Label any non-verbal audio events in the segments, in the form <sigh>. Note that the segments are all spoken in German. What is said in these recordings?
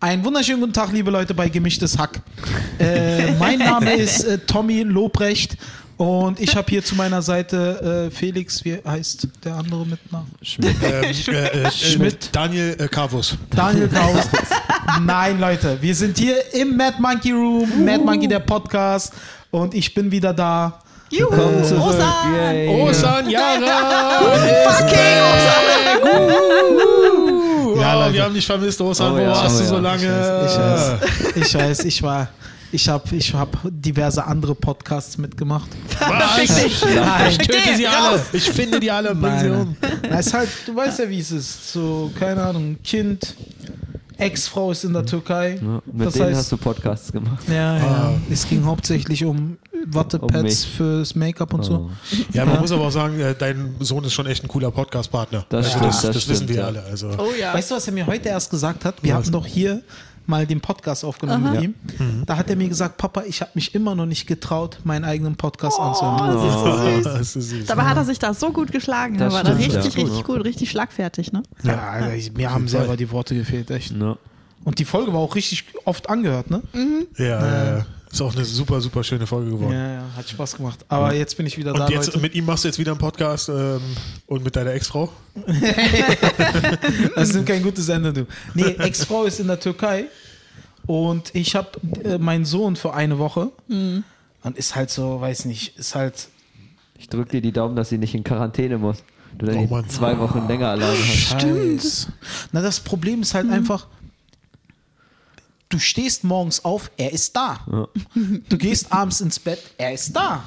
Einen wunderschönen guten Tag, liebe Leute bei Gemischtes Hack. Äh, mein Name <laughs> ist äh, Tommy Lobrecht und ich habe hier zu meiner Seite äh, Felix, wie heißt der andere mit Namen? <laughs> Ähm, äh, äh, Schmidt. Daniel äh, Carvus. Daniel Kraus. <laughs> Nein, Leute, wir sind hier im Mad Monkey Room, Mad Monkey der Podcast und ich bin wieder da. Juhu. Osan! Osan Yara! Fucking Osan! Ja, Leute. wir haben dich vermisst, Osan. Oh Wo ja, warst oh du so ja. lange? Ich weiß, ich weiß, <laughs> ich war, ich habe ich hab diverse andere Podcasts mitgemacht. Was? <laughs> dich. Nein, Ich töte sie alle. Ich finde die alle und bring sie um. Na, ist halt, du weißt ja, wie es ist. So, keine Ahnung, Kind, Ex-Frau ist in der Türkei. Ja, mit das denen heißt, hast du Podcasts gemacht. ja, ja. Ah. Es ging hauptsächlich um Wattepads Um fürs Make-up und so. Oh. Ja, man Ja. muss aber auch sagen, äh, dein Sohn ist schon echt ein cooler Podcast-Partner. Das Also stimmt, das, das das wissen stimmt, wir ja. alle. Also. Oh ja. Weißt du, was er mir heute erst gesagt hat? Wir hatten doch hier mal den Podcast aufgenommen Aha. mit ihm. Da hat er mir gesagt, Papa, ich habe mich immer noch nicht getraut, meinen eigenen Podcast Oh, anzuhören. das ist so süß. Das ist so süß. Dabei hat er sich da so gut geschlagen. Das Da war da stimmt, richtig, ja. richtig gut, richtig schlagfertig, ne? Ja, ich- mir haben selber die Worte gefehlt, echt. Ja. Und die Folge war auch richtig oft angehört, ne? Ja, ja, ja. Ist auch eine super, super schöne Folge geworden. Ja, ja, hat Spaß gemacht. Aber jetzt bin ich wieder da, Und jetzt Leute. mit ihm machst du jetzt wieder einen Podcast ähm, und mit deiner Ex-Frau? <laughs> Das ist kein gutes Ende, du. Nee, Ex-Frau ist in der Türkei und ich habe äh, meinen Sohn für eine Woche Mhm. und ist halt so, weiß nicht, ist halt Ich drücke dir die Daumen, dass sie nicht in Quarantäne muss. Du dann Oh zwei Wochen länger alleine hast. Scheiß. Na, das Problem ist halt Mhm. einfach, du stehst morgens auf, er ist da. Du gehst abends ins Bett, er ist da.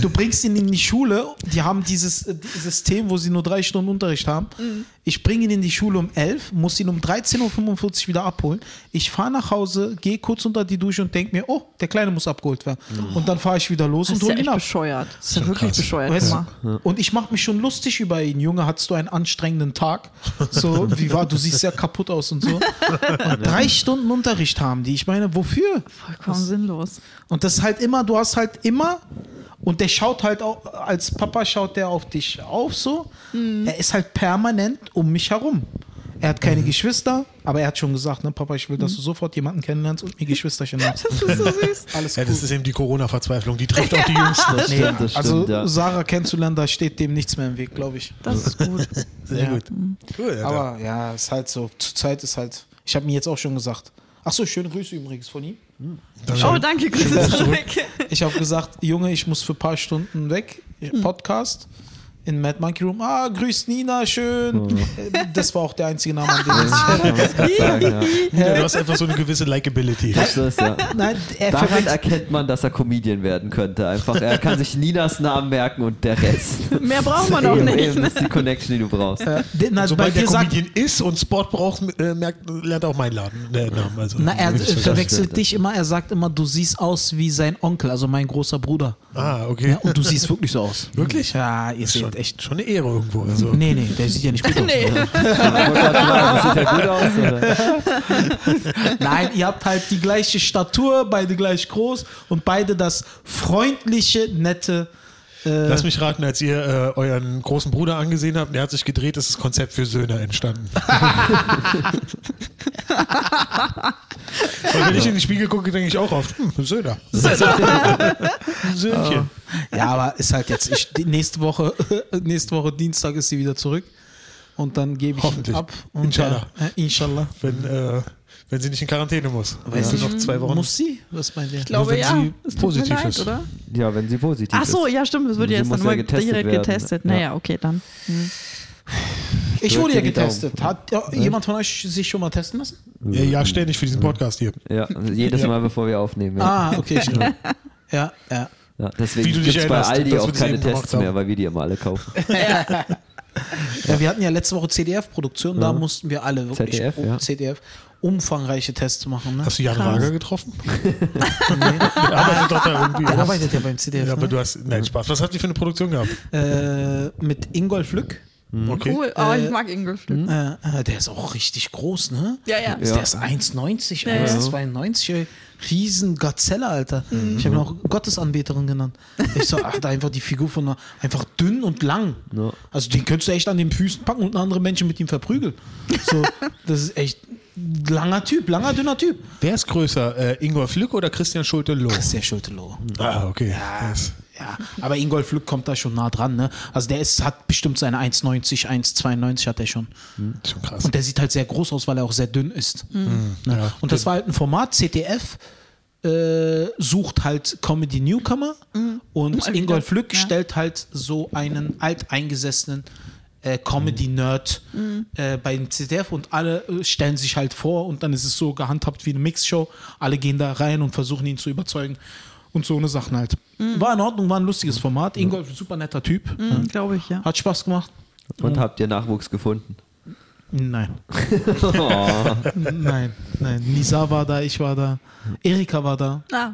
Du bringst ihn in die Schule, die haben dieses äh, System, wo sie nur drei Stunden Unterricht haben. Mhm. Ich bringe ihn in die Schule um 11, muss ihn um 13.45 Uhr wieder abholen. Ich fahre nach Hause, gehe kurz unter die Dusche und denke mir, oh, der Kleine muss abgeholt werden. Und dann fahre ich wieder los Das und ist ja hole ihn echt ab. bescheuert. Das ist ja wirklich krass. bescheuert. Weißt du? Und ich mache mich schon lustig über ihn. Junge, hattest du einen anstrengenden Tag? So, wie war, du siehst sehr kaputt aus und so. <laughs> Und drei Stunden Unterricht haben die. Ich meine, wofür? Vollkommen sinnlos. Und das ist halt immer, du hast halt immer, und der schaut halt auch, als Papa schaut der auf dich auf so. Er ist halt permanent um mich herum. Er hat keine Geschwister, aber er hat schon gesagt, ne, Papa, ich will, dass du sofort jemanden kennenlernst und mir Geschwisterchen <laughs> hast. Das ist so süß. <laughs> Alles Ja, cool. das ist eben die Corona-Verzweiflung. Die trifft auch die <laughs> Jüngsten. Das Nee, stimmt, das also stimmt, ja. Sarah kennenzulernen, da steht dem nichts mehr im Weg, glaube ich. Das ist gut. Sehr Ja. gut. Cool, ja, Aber ja, ist halt so. Zurzeit ist halt. Ich habe mir jetzt auch schon gesagt. Ach so, schöne Grüße übrigens von ihm. Oh, danke, Grüße zurück. Ich habe gesagt, Junge, ich muss für ein paar Stunden weg. Podcast in Mad Monkey Room. Ah, grüß Nina, schön. Äh, Das war auch der einzige Name, an den grad sagen, ja. Ja, du hast einfach so eine gewisse. Das ist, ja. Nein, er Daran erkennt man, dass er Comedian werden könnte. Einfach, er kann sich Ninas Namen merken und der Rest. Mehr braucht man doch Eben, nicht. eben, das ist die Connection, die du brauchst. De- na, bei Sobald der sagt, Comedian ist und Sport braucht, äh, merkt, lernt auch mein Laden. Äh, Namen. Also, na, er verwechselt dich immer. Er sagt immer, du siehst aus wie sein Onkel, also mein großer Bruder. Ah, okay. Ja, und du siehst wirklich so aus. Wirklich? Ja, ihr seht Schon, echt. schon eine Ehre irgendwo. Also. Nee, nee, der sieht ja nicht gut <laughs> aus. Nee. Sieht er gut aus? Oder? <laughs> Nein, ihr habt halt die gleiche Statur, beide gleich groß und beide das freundliche, nette. Äh, Lass mich raten, als ihr äh, euren großen Bruder angesehen habt, der hat sich gedreht, ist das Konzept für Söhne entstanden. <laughs> Weil wenn ich in den Spiegel gucke, denke ich auch oft, hm, Söhne. <laughs> Söhnchen. ja, aber ist halt jetzt. Ich, nächste Woche, <laughs> nächste Woche Dienstag ist sie wieder zurück und dann gebe ich ab. Und, Inshallah. Äh, inshallah. Wenn, äh, wenn sie nicht in Quarantäne muss. Weiß ja. ich noch zwei Wochen. Muss sie? Was meint ihr? Ich glaube, wenn ja. sie positiv leid, ist. oder? Ja, wenn sie positiv Ach so, ist. ja, stimmt. Das wird Sie jetzt dann ja mal getestet direkt werden. getestet. Ja. Naja, okay, dann. Hm. Ich wurde ja getestet. Hat ja, jemand von euch sich schon mal testen lassen? Ja, ja, ständig für diesen Podcast hier. Ja, jedes Ja. Mal, bevor wir aufnehmen. Ja. Ah, okay, <laughs> stimmt. Ja, ja. Ja, deswegen du gibt es bei Aldi auch keine Tests mehr, weil wir die immer alle kaufen. <laughs> Ja, wir hatten ja letzte Woche CDF-Produktion, da mussten wir alle wirklich ZDF, um, ja. CDF umfangreiche Tests machen. Ne? Hast du Jan Krass. Wager getroffen? Der arbeitet doch da irgendwie. Der arbeitet ja beim CDF. Ja, aber ne? du hast, nein, Spaß. Was habt ihr für eine Produktion gehabt? äh, mit Ingolf Lück Okay. Cool, aber ich mag Ingolflück. Äh, äh, der ist auch richtig groß, ne? Ja, ja. Der ist 1,90, Ja, ja. 1,92, ey. Riesen Gazelle, Alter. Ich habe ihn auch Gottesanbeterin genannt. Ich so, ach, da einfach die Figur von einer, einfach dünn und lang. Also den könntest du echt an den Füßen packen und andere Menschen mit ihm verprügeln. So, das ist echt langer Typ, langer, dünner Typ. Wer ist größer, äh, Ingolf Lück oder Christian Schulte-Loh? Der Schulte-Loh. Ah, okay. Das- Ja, aber Ingolf Lück kommt da schon nah dran, ne? Also der ist, hat bestimmt seine 1,90, 1,92 hat er schon. ist schon krass. Und der sieht halt sehr groß aus, weil er auch sehr dünn ist. Ne? Ja. Und das war halt ein Format, CTF äh, sucht halt Comedy Newcomer und Mal wieder, Ingolf Lück ja. stellt halt so einen alteingesessenen äh, Comedy-Nerd äh, bei dem CTF und alle äh, stellen sich halt vor und dann ist es so gehandhabt wie eine Mixshow. Alle gehen da rein und versuchen ihn zu überzeugen und so eine Sachen halt. War in Ordnung, war ein lustiges Format. Ingolf, ein super netter Typ. Mhm, Glaube ich, ja. Hat Spaß gemacht. Und habt ihr Nachwuchs gefunden? Nein. Oh. <laughs> <laughs> Nein, nein. Nisa war da, ich war da. Erika war da. Ah.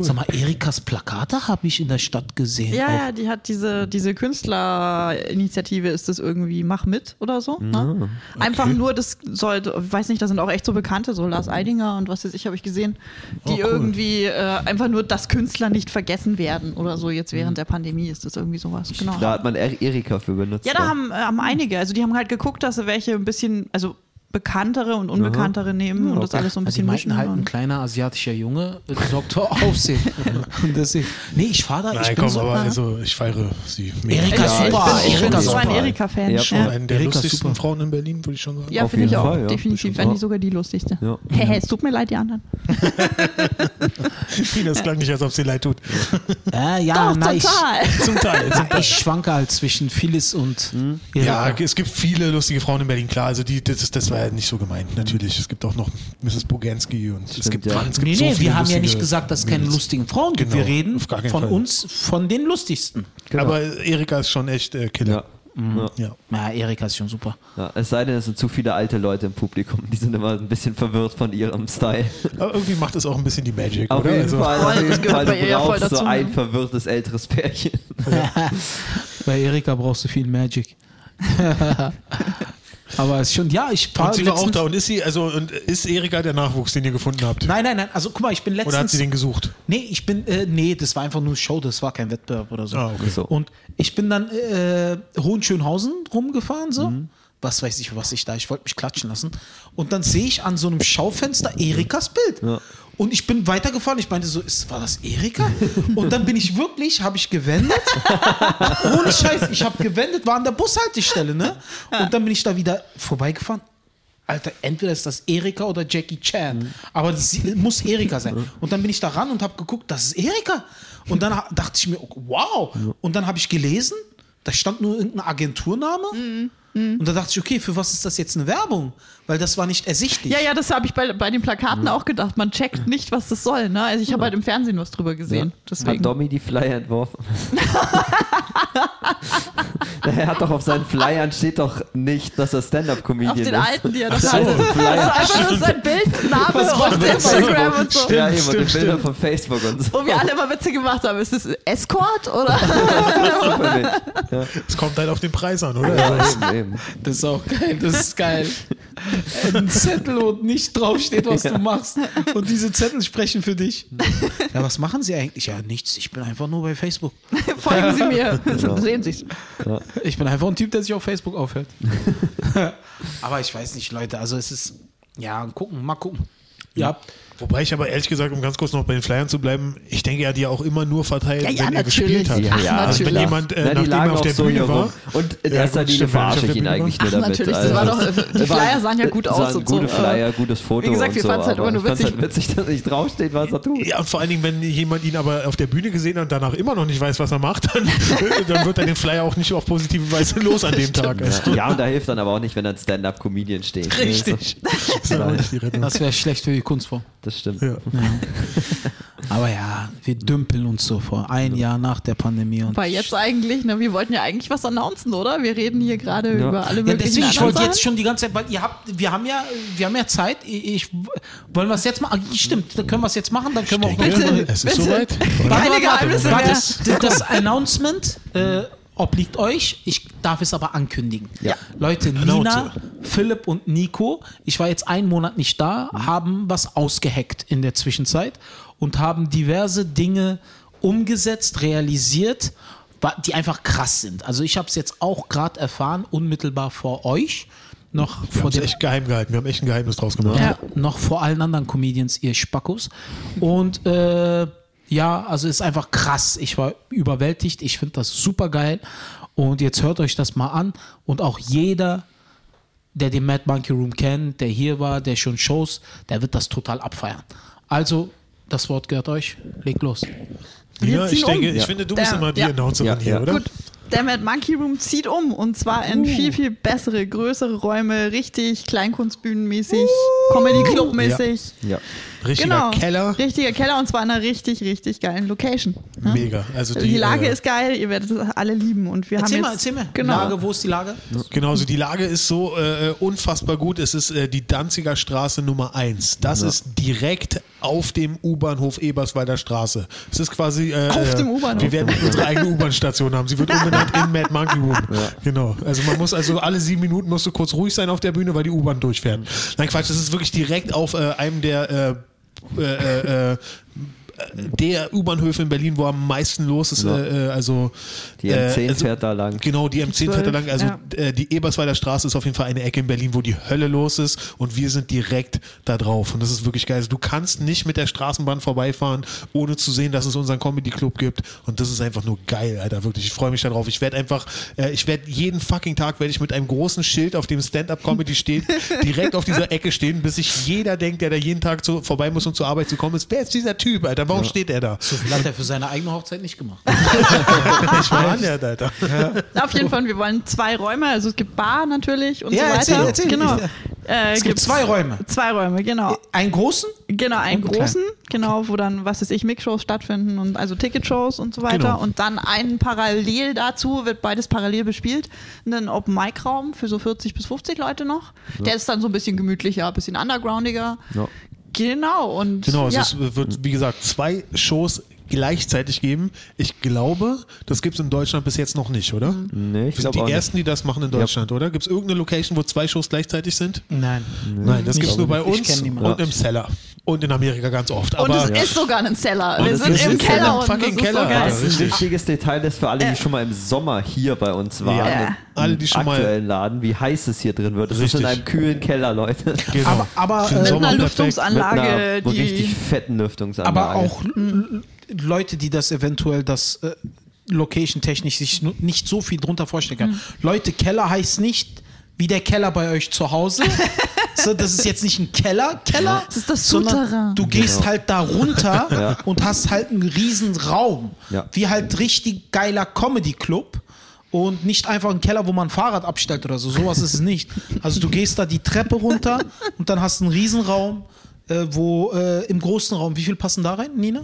Sag mal, Erikas Plakate habe ich in der Stadt gesehen. Ja, ja, die hat diese, diese Künstlerinitiative, ist das irgendwie Mach mit oder so. Ne? Einfach nur, das soll, weiß nicht, da sind auch echt so Bekannte, so Lars Eidinger und was weiß ich, habe ich gesehen, die Oh, cool. irgendwie äh, einfach nur, dass Künstler nicht vergessen werden oder so. Jetzt während der Pandemie ist das irgendwie sowas. Genau. Da hat man Er- Erika für benutzt. Ja, da haben, äh, haben einige. Also die haben halt geguckt, dass sie welche ein bisschen, also bekanntere und unbekanntere nehmen und das alles so ein Also bisschen meinten mischen. halt, ein kleiner asiatischer Junge äh, sorgt für Aufsehen. <laughs> Und deswegen, nee, ich fahre da, ich Nein, bin komm, so. aber also ich feiere sie mega. Erika Ja, ich super, bin- ich bin Erika so ein. Erika-Fan. Ja. Schon Ja, eine der Erika lustigsten super. Frauen in Berlin, würde ich schon sagen. Ja, finde ich auch. Fall, ja. Definitiv, Ja. wenn nicht sogar die lustigste. Ja. Hehe, es tut mir leid, die anderen. <laughs> Das klang nicht, als ob sie leid tut. <laughs> Äh, ja, Doch, na, ich, total. Zum Teil. Zum na, ich schwanke halt zwischen Phyllis und Ja, es gibt viele lustige Frauen in Berlin, klar. Also die, das, ist- das war ja nicht so gemeint, natürlich. Es gibt auch noch Mrs. Boganski und es Stimmt, gibt, ja. Mann, es gibt Nee, so nee, viele wir haben ja nicht gesagt, dass es keine lustigen Frauen gibt. Genau, wir reden von Fall. uns, von den lustigsten. Aber Erika ist schon echt äh, Killer. Ja. Ja. Ja, Erika ist schon super. Ja, es sei denn, es sind zu viele alte Leute im Publikum. Die sind immer ein bisschen verwirrt von ihrem Style. Aber irgendwie macht es auch ein bisschen die Magic, Auf oder? jeden Also, Fall, auf jeden Fall. bei Du ja brauchst so dazu, ein ne? verwirrtes älteres Pärchen. <laughs> Bei Erika brauchst du viel Magic. <laughs> Aber es ist schon, ja, ich war Und sie war auch da. Und ist sie, also und ist Erika der Nachwuchs, den ihr gefunden habt? Nein, nein, nein. Also guck mal, ich bin letztens. Oder hat sie den gesucht? Nee, ich bin, äh, nee, das war einfach nur Show, das war kein Wettbewerb oder so. Ah, okay. So. Und ich bin dann äh, Hohenschönhausen rumgefahren, so. Mhm. Was weiß ich, was ich da, ich wollte mich klatschen lassen. Und dann sehe ich an so einem Schaufenster Erikas Bild. Und ich bin weitergefahren. Ich meinte so, ist, war das Erika? Und dann bin ich wirklich, habe ich gewendet. <laughs> Ohne Scheiß, ich habe gewendet, war an der Bushaltestelle, ne? Und dann bin ich da wieder vorbeigefahren. Alter, entweder ist das Erika oder Jackie Chan. Aber das muss Erika sein. Und dann bin ich da ran und habe geguckt, das ist Erika. Und dann dachte ich mir, oh, wow. Und dann habe ich gelesen, da stand nur irgendein Agenturname. Und da dachte ich, okay, für was ist das jetzt eine Werbung? Weil das war nicht ersichtlich. Ja, ja, das habe ich bei, bei den Plakaten auch gedacht. Man checkt nicht, was das soll. Ne? Also ich habe halt im Fernsehen was drüber gesehen. Hat Deswegen. Domi die Flyer entworfen? <laughs> er hat doch auf seinen Flyern steht doch nicht, dass er Stand-Up-Comedian Auf ist. den alten, die er noch so, hatte. Flyer. Also einfach nur sein <laughs> Bild, Name macht und Instagram und so. ja, eben, und stimmt, die Bilder stimmt. von Facebook und so. Wo wir alle immer Witze gemacht haben. Ist das Escort oder? <laughs> Super, ja, Es kommt halt auf den Preis an, oder? ja, eben, eben. Das ist auch geil, das ist geil. Ein Zettel und nicht draufsteht, was du machst. Und diese Zettel sprechen für dich. Ja, was machen sie eigentlich? Ja, nichts. Ich bin einfach nur bei Facebook. <laughs> Folgen Sie mir. <laughs> Sehen Sie Ich bin einfach ein Typ, der sich auf Facebook aufhält. <laughs> Aber ich weiß nicht, Leute. Also es ist, ja, gucken, mal gucken. Ja, Wobei ich aber ehrlich gesagt, um ganz kurz noch bei den Flyern zu bleiben, ich denke, er hat die auch immer nur verteilt, Ja, ja, wenn er natürlich. gespielt hat. Ja, ja, also wenn jemand, äh, Na, die nachdem er auf der so Bühne war. Und in Ja, erster Linie er verarsche ich ihn eigentlich nur Ach, damit. natürlich, das war doch, <laughs> die Flyer sahen ja gut es aus so, gute aber- Flyer, gutes Foto Wie gesagt, wir so, fanden's halt immer nur ich witzig. halt witzig, dass nicht draufsteht, was er tut. Ja, und vor allen Dingen, wenn jemand ihn aber auf der Bühne gesehen hat und danach immer noch nicht weiß, was er macht, dann, <laughs> dann wird er den Flyer auch nicht auf positive Weise los an dem <laughs> Tag. Also, Ja, und da hilft dann aber auch nicht, wenn ein Stand-Up-Comedian steht. ne? Richtig. Rettung. das wäre schlecht für die Kunstform. Das stimmt. Ja. <laughs> Aber ja, wir dümpeln uns so vor. Ein Jahr nach der Pandemie. Und Weil jetzt eigentlich, ne, wir wollten ja eigentlich was announcen, oder? Wir reden hier gerade Ja. über alle ja, möglichen deswegen, ich wollte jetzt schon die ganze Zeit, weil ihr habt, wir haben ja, wir haben ja Zeit. Ich, ich wollen wir es jetzt machen? Ah, Stimmt, dann können wir es jetzt machen, dann können wir auch Bitte, es ist bitte. soweit. Keine Geheimnisse Warte, mehr. das, das Announcement äh, obliegt euch. Ich darf es aber ankündigen. Ja. Leute. Nina, Philipp und Nico, ich war jetzt einen Monat nicht da, haben was ausgeheckt in der Zwischenzeit und haben diverse Dinge umgesetzt, realisiert, die einfach krass sind. Also ich habe es jetzt auch gerade erfahren, unmittelbar vor euch, noch Wir vor dem echt geheim gehalten. Wir haben echt ein Geheimnis draus gemacht. Ja. noch vor allen anderen Comedians, ihr Spackos. Und äh, ja, also ist einfach krass. Ich war überwältigt. Ich finde das super geil. Und jetzt hört euch das mal an. Und auch jeder, der den Mad Monkey Room kennt, der hier war, der schon Shows, der wird das total abfeiern. Also, das Wort gehört euch. Legt los. Ziehen ich denke, um. ich finde, du Der- bist immer die ja. Announcerin Ja, hier, ja. oder? Gut, der Mad Monkey Room zieht um und zwar in viel, viel bessere, größere Räume, richtig Kleinkunstbühnenmäßig, Comedy Club mäßig. Ja. Richtiger Genau. Keller. Richtiger Keller und zwar in einer richtig, richtig geilen Location. ne? Mega. Also Die, die, Lage äh, ist geil, ihr werdet es alle lieben und wir Erzähl haben mal, jetzt, erzähl mal. Genau. Lage, wo ist die Lage? Genau, also die Lage ist so äh, unfassbar gut. Es ist äh, die Danziger Straße Nummer 1. Das ist direkt auf dem U-Bahnhof Eberswalder Straße. Es ist quasi. Äh, Auf dem äh, U-Bahnhof. Wir werden unsere eigene U-Bahn-Station haben. Sie wird umbenannt in Mad Monkey Room. Genau. Also man muss also alle sieben Minuten musst du kurz ruhig sein auf der Bühne, weil die U-Bahn durchfährt. Nein, Quatsch, das ist wirklich direkt auf äh, einem der Uh. äh, der U-Bahnhöfe in Berlin, wo am meisten los ist. Ja. Äh, äh, also Die äh, M10 also, fährt da lang. Genau, die M10 fährt da lang. Also Ja. äh, die Eberswalder Straße ist auf jeden Fall eine Ecke in Berlin, wo die Hölle los ist und wir sind direkt da drauf. Und das ist wirklich geil. Also du kannst nicht mit der Straßenbahn vorbeifahren, ohne zu sehen, dass es unseren Comedy Club gibt. Und das ist einfach nur geil, Alter. Wirklich, ich freue mich darauf. Ich werde einfach, äh, ich werde jeden fucking Tag werde ich mit einem großen Schild, auf dem Stand-Up-Comedy steht, <laughs> direkt auf dieser Ecke stehen, bis sich jeder denkt, der da jeden Tag zu, vorbei muss, um zur Arbeit zu kommen, ist, wer ist dieser Typ, Alter? Warum steht er da? So viel hat er für seine eigene Hochzeit nicht gemacht. <laughs> Ich war an der, Alter. Auf jeden Fall, wir wollen zwei Räume, also es gibt Bar natürlich und Ja, so weiter. erzähl, erzähl. Genau. Äh, Es gibt zwei Räume. Zwei Räume, genau. Einen großen? Genau, einen großen, genau, wo dann, was weiß ich, Mix-Shows stattfinden und also Ticket-Shows und so weiter. Genau. Und dann einen parallel dazu, wird beides parallel bespielt, einen Open-Mic-Raum für so 40 bis 50 Leute noch. Der ist dann so ein bisschen gemütlicher, ein bisschen undergroundiger. Ja. Genau, und Genau, ja, es wird, wie gesagt, zwei Shows gleichzeitig geben. Ich glaube, das gibt es in Deutschland bis jetzt noch nicht, oder? Nee, ich Wir sind glaube die auch nicht. ersten, die das machen in Deutschland, oder? Gibt es irgendeine Location, wo zwei Shows gleichzeitig sind? Nein. Nein, das gibt es nur bei uns und im Cellar. Und in Amerika ganz oft. und es ist sogar ein Cellar. Und Wir sind ist im Keller und fucking das ist Keller, so. Das ist ein wichtiges Detail, das für alle, die schon mal im Sommer hier bei uns waren, Ja. im Alle, die schon mal- aktuellen Laden, wie heiß es hier drin wird. Es ist Richtig. in einem kühlen Keller, Leute. genau. Aber, aber, äh, Mit einer perfekt. Mit Lüftungsanlage, einer die richtig fetten Lüftungsanlage. aber auch l- Leute, die das eventuell das äh, location-technisch sich nicht so viel drunter vorstellen können. Leute, Keller heißt nicht wie der Keller bei euch zu Hause. <laughs> so, das ist jetzt nicht ein Keller, Keller, Das ist das sondern du gehst Genau. halt da runter <laughs> und hast halt einen riesen Raum. Ja. Wie halt richtig geiler Comedy-Club. Und nicht einfach ein Keller, wo man ein Fahrrad abstellt oder so. Sowas ist es nicht. Also du gehst da die Treppe runter <laughs> und dann hast du einen Riesenraum, äh, wo äh, im großen Raum, wie viel passen da rein, Nina?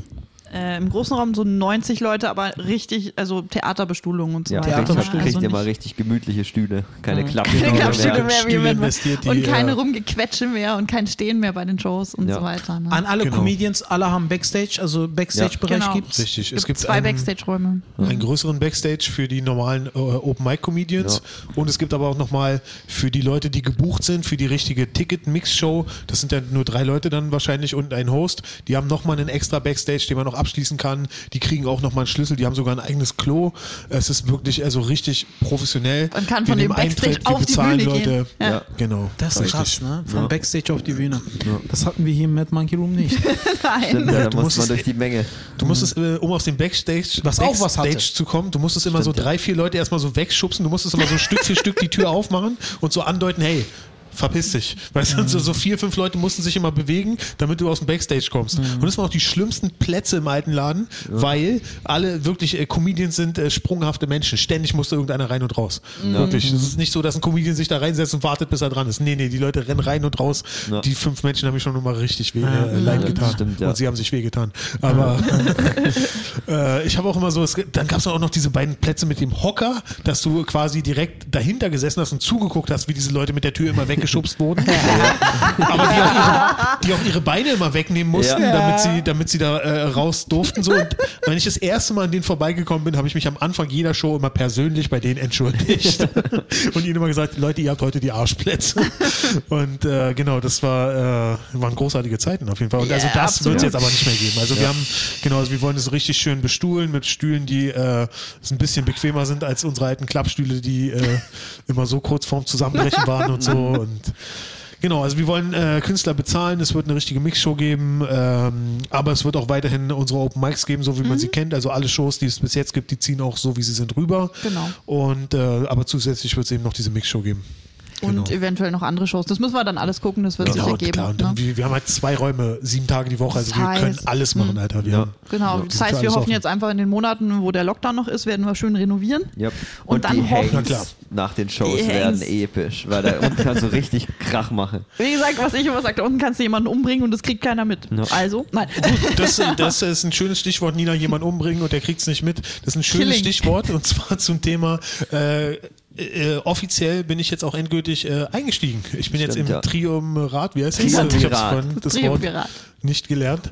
Äh, im großen Raum so 90 Leute, aber richtig, also Theaterbestuhlung und so ja, weiter. Theater- richtig, kriegt also ihr mal richtig gemütliche Stühle. Keine Klappen. <laughs> keine Genau, Klappstühle ja. mehr, wie Stühle investiert, die, und keine äh, Rumgequetsche mehr und kein Stehen mehr bei den Shows und Ja. so weiter. Ne? An alle Genau. Comedians, alle haben Backstage, also Backstage-Bereich Genau. gibt's. Richtig. Es Es gibt gibt zwei einen- Backstage-Räume. einen größeren Backstage für die normalen äh, Open-Mic-Comedians und es gibt aber auch nochmal für die Leute, die gebucht sind, für die richtige Ticket-Mix-Show, das sind dann nur drei Leute dann wahrscheinlich und ein Host, die haben nochmal einen extra Backstage, den man noch abschließen kann, die kriegen auch nochmal einen Schlüssel, die haben sogar ein eigenes Klo, es ist wirklich also richtig professionell. Man kann von dem Backstage Eintritt, auf die bezahlen Bühne Leute. gehen. Ja. Ja. Genau. Das ist Richtig. krass, ne? Von Ja. Backstage auf die Bühne. Das hatten wir hier im Mad Monkey Room nicht. <laughs> Nein. Stimmt, ja, da Du muss musstest- man durch die Menge. Du musstest, äh, um aus dem Backstage, Was auch was hatte. Backstage zu kommen, du musstest immer so drei, vier Leute erstmal so wegschubsen, du musstest immer so Stück für Stück die Tür aufmachen und so andeuten, hey, verpiss dich. Weißt du, so, vier, fünf Leute mussten sich immer bewegen, damit du aus dem Backstage kommst. Und das waren auch die schlimmsten Plätze im alten Laden, weil alle wirklich äh, Comedians sind äh, sprunghafte Menschen. Ständig musste irgendeiner rein und raus. Wirklich. Es ist nicht so, dass ein Comedian sich da reinsetzt und wartet, bis er dran ist. Nee, nee, die Leute rennen rein und raus. Ja. Die fünf Menschen haben mich schon immer richtig weh, äh, leid getan. Stimmt, ja. Und sie haben sich wehgetan. Aber <laughs> äh, ich habe auch immer so, es, dann gab es auch noch diese beiden Plätze mit dem Hocker, dass du quasi direkt dahinter gesessen hast und zugeguckt hast, wie diese Leute mit der Tür immer weggeschubst wurden. <laughs> Aber die auch, ihre, die auch ihre Beine immer wegnehmen mussten, Ja. damit, sie, damit sie da äh, raus durften. So. Und wenn ich das erste Mal an denen vorbeigekommen bin, habe ich mich am Anfang jeder Show immer persönlich bei denen entschuldigt <laughs> und ihnen immer gesagt, Leute, ihr habt heute die Arschplätze. Und äh, genau, das war, äh, waren großartige Zeiten auf jeden Fall. Und also Ja, das wird es jetzt aber nicht mehr geben. Also wir haben, genau, also wir wollen es richtig schön bestuhlen mit Stühlen, die äh, ein bisschen bequemer sind als unsere alten Klappstühle, die äh, immer so kurz vorm Zusammenbrechen waren und so. <laughs> Und Genau, also wir wollen äh, Künstler bezahlen, es wird eine richtige Mixshow geben, ähm, aber es wird auch weiterhin unsere Open Mics geben, so wie man sie kennt. Also alle Shows, die es bis jetzt gibt, die ziehen auch so, wie sie sind, rüber. Genau. Und äh, aber zusätzlich wird es eben noch diese Mixshow geben. Und eventuell noch andere Shows. Das müssen wir dann alles gucken, das wird sich Genau, ergeben. klar. Und ne? dann, wir, wir haben halt zwei Räume, sieben Tage die Woche, also Das wir können alles machen, Alter. Wir Ja. haben, Genau, Ja, das heißt, wir hoffen offen. jetzt einfach in den Monaten, wo der Lockdown noch ist, werden wir schön renovieren. Yep. Und Und, dann die hoffen-. Hangs nach den Shows Die werden Hangs. episch, weil da unten kannst du richtig Krach machen. <laughs> Wie gesagt, was ich immer sage, da unten kannst du jemanden umbringen und das kriegt keiner mit. Ja. Also, nein. Das, das ist ein schönes Stichwort, Nina, jemand umbringen und der kriegt es nicht mit. Das ist ein schönes Killing. Stichwort und zwar zum Thema äh, äh, offiziell bin ich jetzt auch endgültig äh, eingestiegen. Ich bin jetzt Stimmt, im ja. Triumvirat, wie heißt das? Triumvirat. Ich hab's vorhin das Wort Triumvirat. nicht gelernt.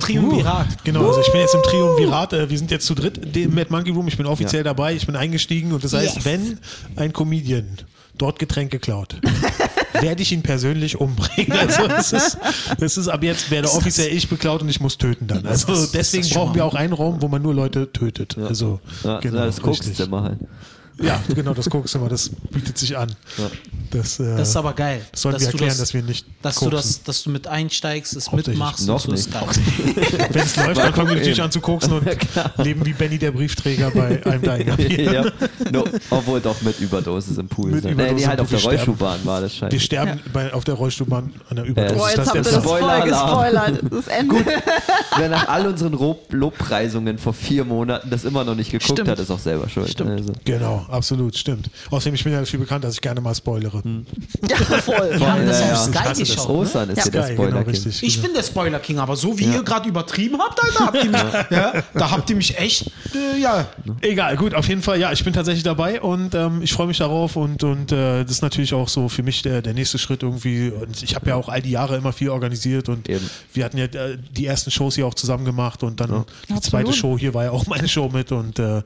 Triumvirat. Genau, also ich bin jetzt im Triumvirat. Äh, wir sind jetzt zu dritt im Mad Monkey Room. Ich bin offiziell dabei. Ich bin eingestiegen und das heißt, Yes. wenn ein Comedian dort Getränke klaut, <laughs> werde ich ihn persönlich umbringen. Also das ist, das ist ab jetzt werde offiziell ich beklaut und ich muss töten dann. Also deswegen brauchen wir auch einen Raum, wo man nur Leute tötet. Also Ja, genau, das. Kokszimmer halt. Ja, genau, das Kokzimmer, das bietet sich an. Ja. Das, äh, Das ist aber geil. das sollten wir du erklären, das, dass wir nicht dass du, koksen. das, dass du mit einsteigst, es mitmachst. Noch und so ist geil. <laughs> Wenn es läuft, dann fangen wir natürlich an zu koksen und <laughs> leben wie Benny der Briefträger bei einem Deiner. <laughs> ja. no, obwohl doch mit Überdosis im Pool. Mit. Überdosis nee, halt auf der sterben. Rollschuhbahn war das scheiße. Wir sterben bei, auf der Rollstuhlbahn an der Überdosis. Boah, jetzt das habt ihr ist das voll gespoilert. Das Ende. Wer nach all unseren Lob Lobpreisungen vor vier Monaten das immer noch nicht geguckt Stimmt. hat, ist auch selber schuld. Stimmt. Also. Genau, absolut, stimmt. Außerdem, ich bin ja dafür bekannt, dass ich gerne mal spoilere. <laughs> Ja, voll. Wir haben das Ja, auf ja. Sky Ich hasse das. geschaut. Ne? Ostern ist Ja. der Geil, Spoiler genau, King. richtig. Ich bin der Spoiler King, aber so wie ihr gerade übertrieben habt, Alter, habt ihr mich, <laughs> ja, da habt ihr mich echt, äh, ja, Egal, gut, auf jeden Fall, ja, ich bin tatsächlich dabei und ähm, ich freue mich darauf und, und äh, das ist natürlich auch so für mich der, der nächste Schritt irgendwie. Und ich habe ja auch all die Jahre immer viel organisiert und Eben. wir hatten ja äh, die ersten Shows hier auch zusammen gemacht und dann die zweite Show hier war ja auch meine Show mit und äh,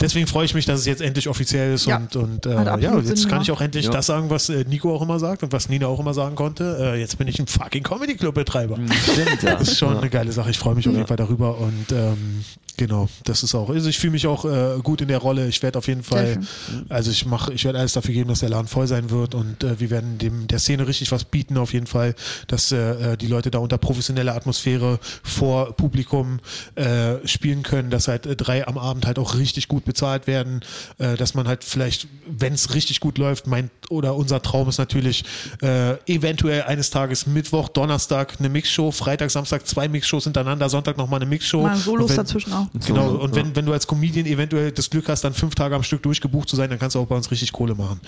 Deswegen freue ich mich, dass es jetzt endlich offiziell ist Ja. und, und äh, ja, jetzt Sinn kann ich auch endlich Ja. das sagen, was äh, Nico auch immer sagt und was Nina auch immer sagen konnte. Äh, jetzt bin ich ein fucking Comedy Club Betreiber. Stimmt, ja. Das ist schon ja. eine geile Sache. Ich freue mich auf jeden Fall darüber und ähm, genau, das ist auch. Also ich fühle mich auch äh, gut in der Rolle. Ich werde auf jeden Fall, also ich mache, ich werde alles dafür geben, dass der Laden voll sein wird und äh, wir werden dem der Szene richtig was bieten auf jeden Fall, dass äh, die Leute da unter professioneller Atmosphäre vor Publikum äh, spielen können, dass halt äh, drei am Abend halt auch richtig gut bezahlt werden, äh, dass man halt vielleicht, wenn es richtig gut läuft, mein oder unser Traum ist natürlich äh, eventuell eines Tages Mittwoch, Donnerstag eine Mixshow, Freitag, Samstag zwei Mixshows hintereinander, Sonntag nochmal eine Mixshow. Mal Solos dazwischen auch. Genau, So, und wenn, wenn du als Comedian eventuell das Glück hast, dann fünf Tage am Stück durchgebucht zu sein, dann kannst du auch bei uns richtig Kohle machen.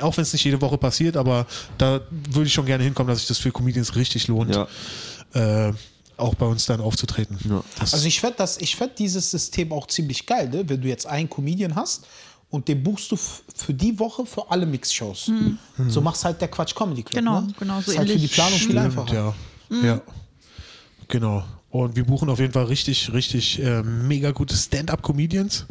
Auch wenn es nicht jede Woche passiert, aber da würde ich schon gerne hinkommen, dass sich das für Comedians richtig lohnt, Ja. äh, auch bei uns dann aufzutreten. Ja. Also ich fände ich fänd dieses System auch ziemlich geil, ne? wenn du jetzt einen Comedian hast und den buchst du für die Woche für alle Mixshows. So machst halt der Quatsch Comedy Club. Genau, ne? genau, so ist halt für die. Planung viel einfacher. Ja. ja. Genau. Und wir buchen auf jeden Fall richtig, richtig äh, mega gute Stand-up-Comedians,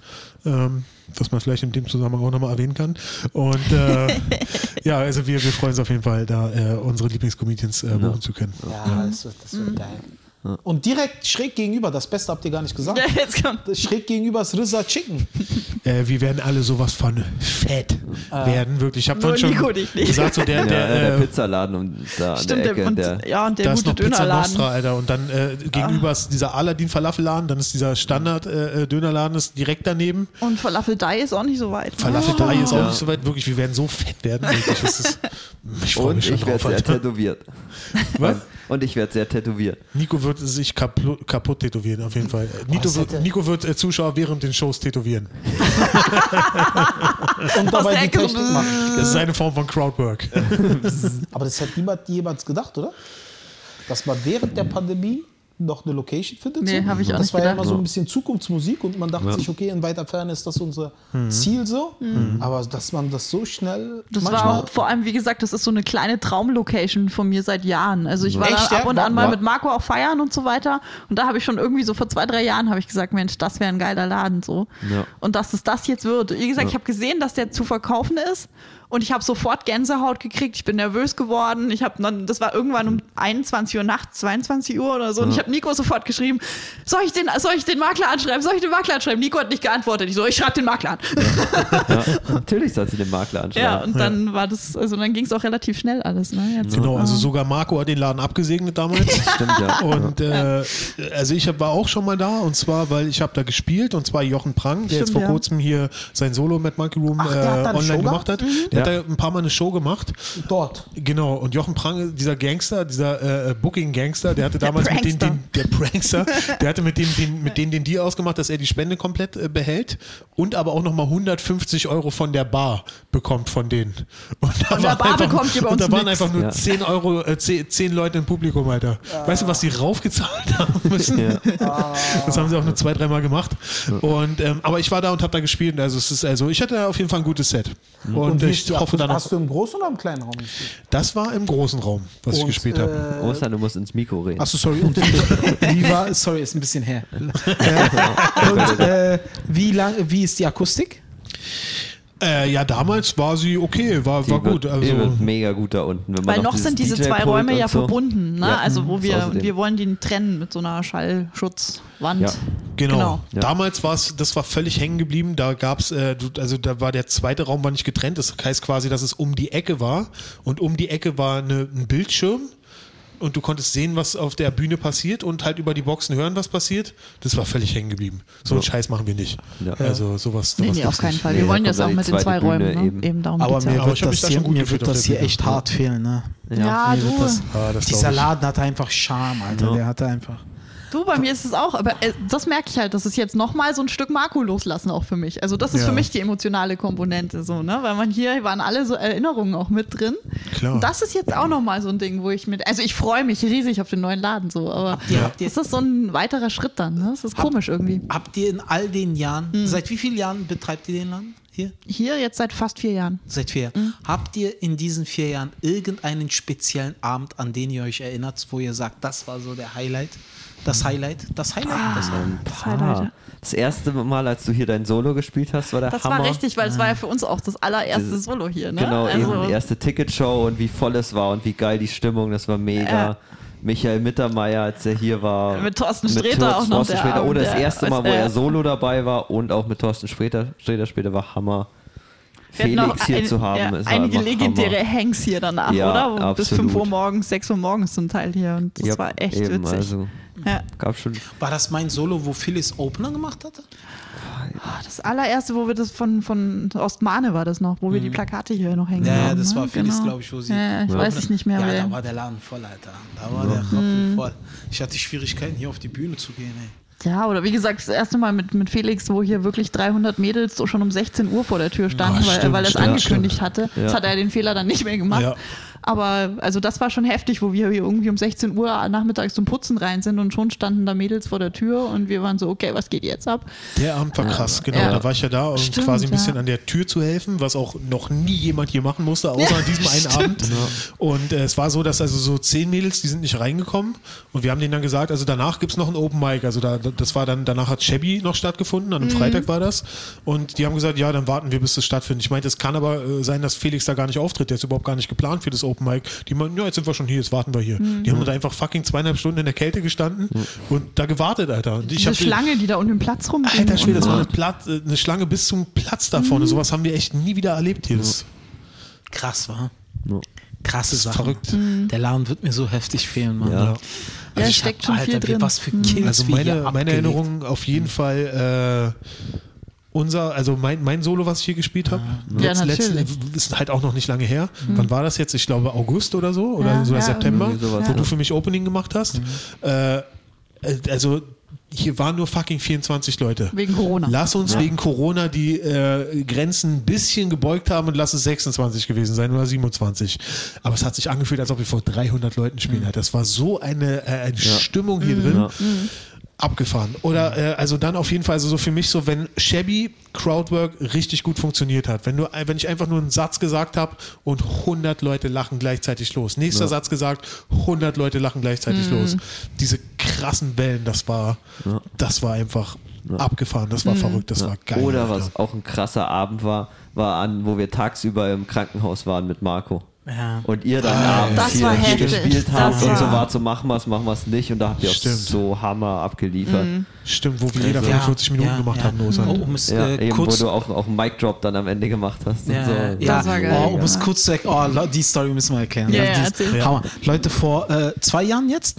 ähm, was man vielleicht in dem Zusammenhang auch nochmal erwähnen kann. Und äh, <laughs> ja, also wir, wir freuen uns auf jeden Fall, da äh, unsere Lieblingscomedians äh, buchen zu können. Ja, das wird, das wird geil. Und direkt schräg gegenüber, das Beste habt ihr gar nicht gesagt. Ja, jetzt kommt. Schräg gegenüber ist Rizza Chicken. <laughs> Äh, wir werden alle sowas von fett werden, wirklich. Ich habe vorhin schon gesagt, so der, Ja, der, der, äh, Pizzaladen und da an Stimmt, der der, Ecke. und, der, ja, und der da ist gute noch Pizza Dönerladen. Nostra, Alter. Und dann äh, gegenüber ist dieser Aladdin-Falafelladen, dann ist dieser Standard-Dönerladen ist direkt daneben. Und Falafel Dai ist auch nicht so weit. Falafel Dai ist auch Ja. nicht so weit. Wirklich, wir werden so fett werden. Wirklich, das ist, <laughs> ich freue und mich schon ich werde drauf, sehr Alter. tätowiert. Was? <laughs> Und ich werde sehr tätowiert. Nico wird sich kaputt, kaputt tätowieren, auf jeden Fall. Nico wird, Nico wird äh, Zuschauer während den Shows tätowieren. <laughs> Und dabei die Technik machen. Das ist eine Form von Crowdwork. Aber das hat niemand jemals gedacht, oder? Dass man während der Pandemie noch eine Location findet. Nee, so. hab ich auch Das nicht war ja immer so ein bisschen Zukunftsmusik und man dachte sich, okay, in weiter Ferne ist das unser Ziel so. Aber dass man das so schnell Mhm. Das war auch vor allem, wie gesagt, das ist so eine kleine Traumlocation von mir seit Jahren. Also ich war Echt, ja? ab und War- an mal mit Marco auch feiern und so weiter. Und da habe ich schon irgendwie so vor zwei, drei Jahren habe ich gesagt, Mensch, das wäre ein geiler Laden so. Ja. Und dass es das jetzt wird. Wie gesagt, ich habe gesehen, dass der zu verkaufen ist. Und ich habe sofort Gänsehaut gekriegt. Ich bin nervös geworden. Ich habe dann, das war irgendwann um 21 Uhr nachts, 22 Uhr oder so. Und ich habe Nico sofort geschrieben, soll ich, den, soll ich den Makler anschreiben? Soll ich den Makler anschreiben? Nico hat nicht geantwortet. Ich so, ich schreibe den Makler an. Ja, <laughs> natürlich soll sie den Makler anschauen. Ja, und dann war das, also dann ging es auch relativ schnell alles. Ne? Jetzt, Genau, also sogar Marco hat den Laden abgesegnet damals. <laughs> Stimmt, ja. Und äh, also ich war auch schon mal da und zwar, weil ich habe da gespielt und zwar Jochen Prang, der jetzt Stimmt, vor ja. kurzem hier sein Solo mit Monkey Room Ach, äh, online gemacht hat. Mhm. Der Ja. hat da ein paar Mal eine Show gemacht. dort. Genau, und Jochen Prang, dieser Gangster, dieser äh, Booking-Gangster, der hatte damals mit denen, den, der Prankster, der hatte mit denen, den, mit denen den Deal ausgemacht, dass er die Spende komplett äh, behält und aber auch nochmal 150 Euro von der Bar bekommt von denen. Und da Von der waren Bar einfach, bekommt ihr bei Und da waren nix. einfach nur Ja. 10 Euro, äh, 10, 10 Leute im Publikum, Alter. Weißt du, was die raufgezahlt haben müssen? <laughs> Das haben sie auch nur zwei, dreimal gemacht. Und, ähm, aber ich war da und habe da gespielt. Also es ist also, ich hatte auf jeden Fall ein gutes Set. Und, wie ich die hoffe dann Hast du im großen oder im kleinen Raum gespielt? Das war im großen Raum, was ich Und, gespielt habe. äh, Ostern, du musst ins Mikro reden. Achso, sorry. Und, wie war, sorry, ist ein bisschen her. <laughs> Äh, und äh, wie, lang, wie ist die Akustik? Äh, ja, damals war sie okay, war, Die war gut. Wird, Also, die wird mega gut da unten. Wenn man Weil noch sind diese zwei Räume ja so. verbunden, ne? Ja, also wo wir, wir wollen den trennen mit so einer Schallschutzwand. Ja. genau. genau. Ja. Damals war es, das war völlig hängen geblieben. Da gab's, äh, du- also da war der zweite Raum war nicht getrennt. Das heißt quasi, dass es um die Ecke war und um die Ecke war eine, ein Bildschirm. Und du konntest sehen, was auf der Bühne passiert und halt über die Boxen hören, was passiert. Das war völlig hängen geblieben. So einen Scheiß machen wir nicht. Ja. Also sowas. Nee, sowas nee, auf gibt's keinen nicht. Fall. Nee, Wir wollen da das auch mit den zwei Räumen. Ne? eben. Eben. darum Aber mir ja. Aber ich das hier, gut mir gefühlt wird auf das hier echt hart fehlen. Ne? Ja, wird du. das, Ah, das dieser. Laden hat einfach Charme, Alter. Der hatte einfach. Du, bei mir ist es auch, aber äh, das merke ich halt, das ist jetzt nochmal so ein Stück Marco loslassen auch für mich. Also das ist Ja. für mich die emotionale Komponente so, ne? Weil man hier waren alle so Erinnerungen auch mit drin. Klar. Und das ist jetzt auch nochmal so ein Ding, wo ich mit, also ich freue mich riesig auf den neuen Laden so, aber habt ihr- das ist so ein weiterer Schritt dann, ne? Das ist komisch irgendwie. Habt ihr in all den Jahren, Hm. seit wie vielen Jahren betreibt ihr den Laden hier? Hier jetzt seit fast vier Jahren. Seit vier Jahren. Hm. Habt ihr in diesen vier Jahren irgendeinen speziellen Abend, an den ihr euch erinnert, wo ihr sagt, das war so der Highlight? Das Highlight? Das Highlight? Ah. Das Highlight. Das Highlight. Das erste Mal, als du hier dein Solo gespielt hast, war der Das Hammer. war richtig, weil es war ja für uns auch das allererste Solo hier, ne? Genau, also, eben erste Ticketshow und wie voll es war und wie geil die Stimmung, das war mega. Ja. Michael Mittermeier, als er hier war. Mit Thorsten Sträter auch noch Thorsten der Sträter. Oh, das erste Mal, wo er- solo dabei war und auch mit Thorsten Sträter, Sträter später war Hammer. Wir Felix hier ein- zu haben, ja, einige legendäre Hammer. Hangs hier danach, Ja, oder? Bis absolut. 5 Uhr morgens, 6 Uhr morgens zum Teil hier. Und das Ja, war echt eben, witzig. Also, Ja. gab schon. War das mein Solo, wo Phyllis Opener gemacht hatte? Ah, Das allererste, wo wir das von, von Ostmane war das noch, wo wir die Plakate hier noch hängen Mhm. Ja, haben. das ne? war Phyllis, Genau. glaube ich, wo sie. Ja, ich weiß ich nicht mehr, Ja, wer. da war der Laden voll, Alter. Da war der Rappen voll. Ich hatte Schwierigkeiten, hier auf die Bühne zu gehen, ey. Ja, oder wie gesagt, das erste Mal mit, mit Felix, wo hier wirklich 300 Mädels so schon um 16 Uhr vor der Tür standen, Ja, weil, stimmt, weil er es stimmt, angekündigt hatte. Ja. Das hat er den Fehler dann nicht mehr gemacht. Ja. Aber also das war schon heftig, wo wir hier irgendwie um 16 Uhr nachmittags zum Putzen rein sind und schon standen da Mädels vor der Tür und wir waren so, okay, was geht jetzt ab? Der Abend war krass, genau. Ja. Da war ich ja da, um Stimmt, quasi ein bisschen ja. an der Tür zu helfen, was auch noch nie jemand hier machen musste, außer an diesem einen Abend. Und äh, es war so, dass also so zehn Mädels, die sind nicht reingekommen und wir haben denen dann gesagt, also danach gibt es noch ein Open Mic. Also da, das war dann, danach hat Shabby noch stattgefunden, an einem Mhm. Freitag war das. Und die haben gesagt, ja, dann warten wir, bis das stattfindet. Ich meinte, es kann aber äh, sein, dass Felix da gar nicht auftritt. Der ist überhaupt gar nicht geplant für das Open Mic. Die meinten, ja, jetzt sind wir schon hier, jetzt warten wir hier. Mhm. Die haben da einfach fucking zweieinhalb Stunden in der Kälte gestanden und da gewartet, Alter. Und ich Diese Schlange, die da unten im Platz rumging. Alter Schwede, das war eine, Platz, äh, eine Schlange bis zum Platz da vorne. Sowas haben wir echt nie wieder erlebt hier. Das Krass, war. Ja. Krasse ist Sache. verrückt. Der Laden wird mir so heftig fehlen, Mann. Ja. Ja, ich steckt hab- schon viel Alter, wie- drin. Was für Kills Also wir hier meine, meine. Erinnerung auf jeden Fall äh, unser, also mein, mein Solo, was ich hier gespielt habe, Ja, ist halt auch noch nicht lange her. Wann war das jetzt? Ich glaube August oder so oder Ja, so ja, September, irgendwie sowas, wo ja. du für mich Opening gemacht hast. Äh, also hier waren nur fucking 24 Leute. Wegen Corona. Lass uns wegen Corona die äh, Grenzen ein bisschen gebeugt haben und lass es 26 gewesen sein oder 27. Aber es hat sich angefühlt, als ob wir vor 300 Leuten spielen. Mhm. Das war so eine, äh, eine Stimmung hier drin. Ja. Abgefahren. Oder äh, also dann auf jeden Fall, also so für mich so, wenn Shabby Crowdwork richtig gut funktioniert hat, wenn nur, wenn ich einfach nur einen Satz gesagt habe und 100 Leute lachen gleichzeitig los. Nächster Satz gesagt, 100 Leute lachen gleichzeitig los. Diese krassen Wellen, das war, das war einfach abgefahren, das war verrückt, das war geil. Oder was Alter. auch ein krasser Abend war, war an, wo wir tagsüber im Krankenhaus waren mit Marco. Ja. Und ihr dann abends Das hier, gespielt habt und so war- so, machen wir es, machen wir es nicht. Und da habt ihr auch Stimmt. so Hammer abgeliefert. Stimmt, wo wir jeder Ja, 45 Minuten ja, gemacht ja. haben, los. Oh, um es Ja, äh, eben, kurz wo du auch, auch einen Mic-Drop dann am Ende gemacht hast. und Ja, so. ja. Das war geil. Oh, um es kurz zu erklären, oh, die Story müssen wir erklären. Ja, Also. Hammer. Leute, vor äh, zwei Jahren jetzt,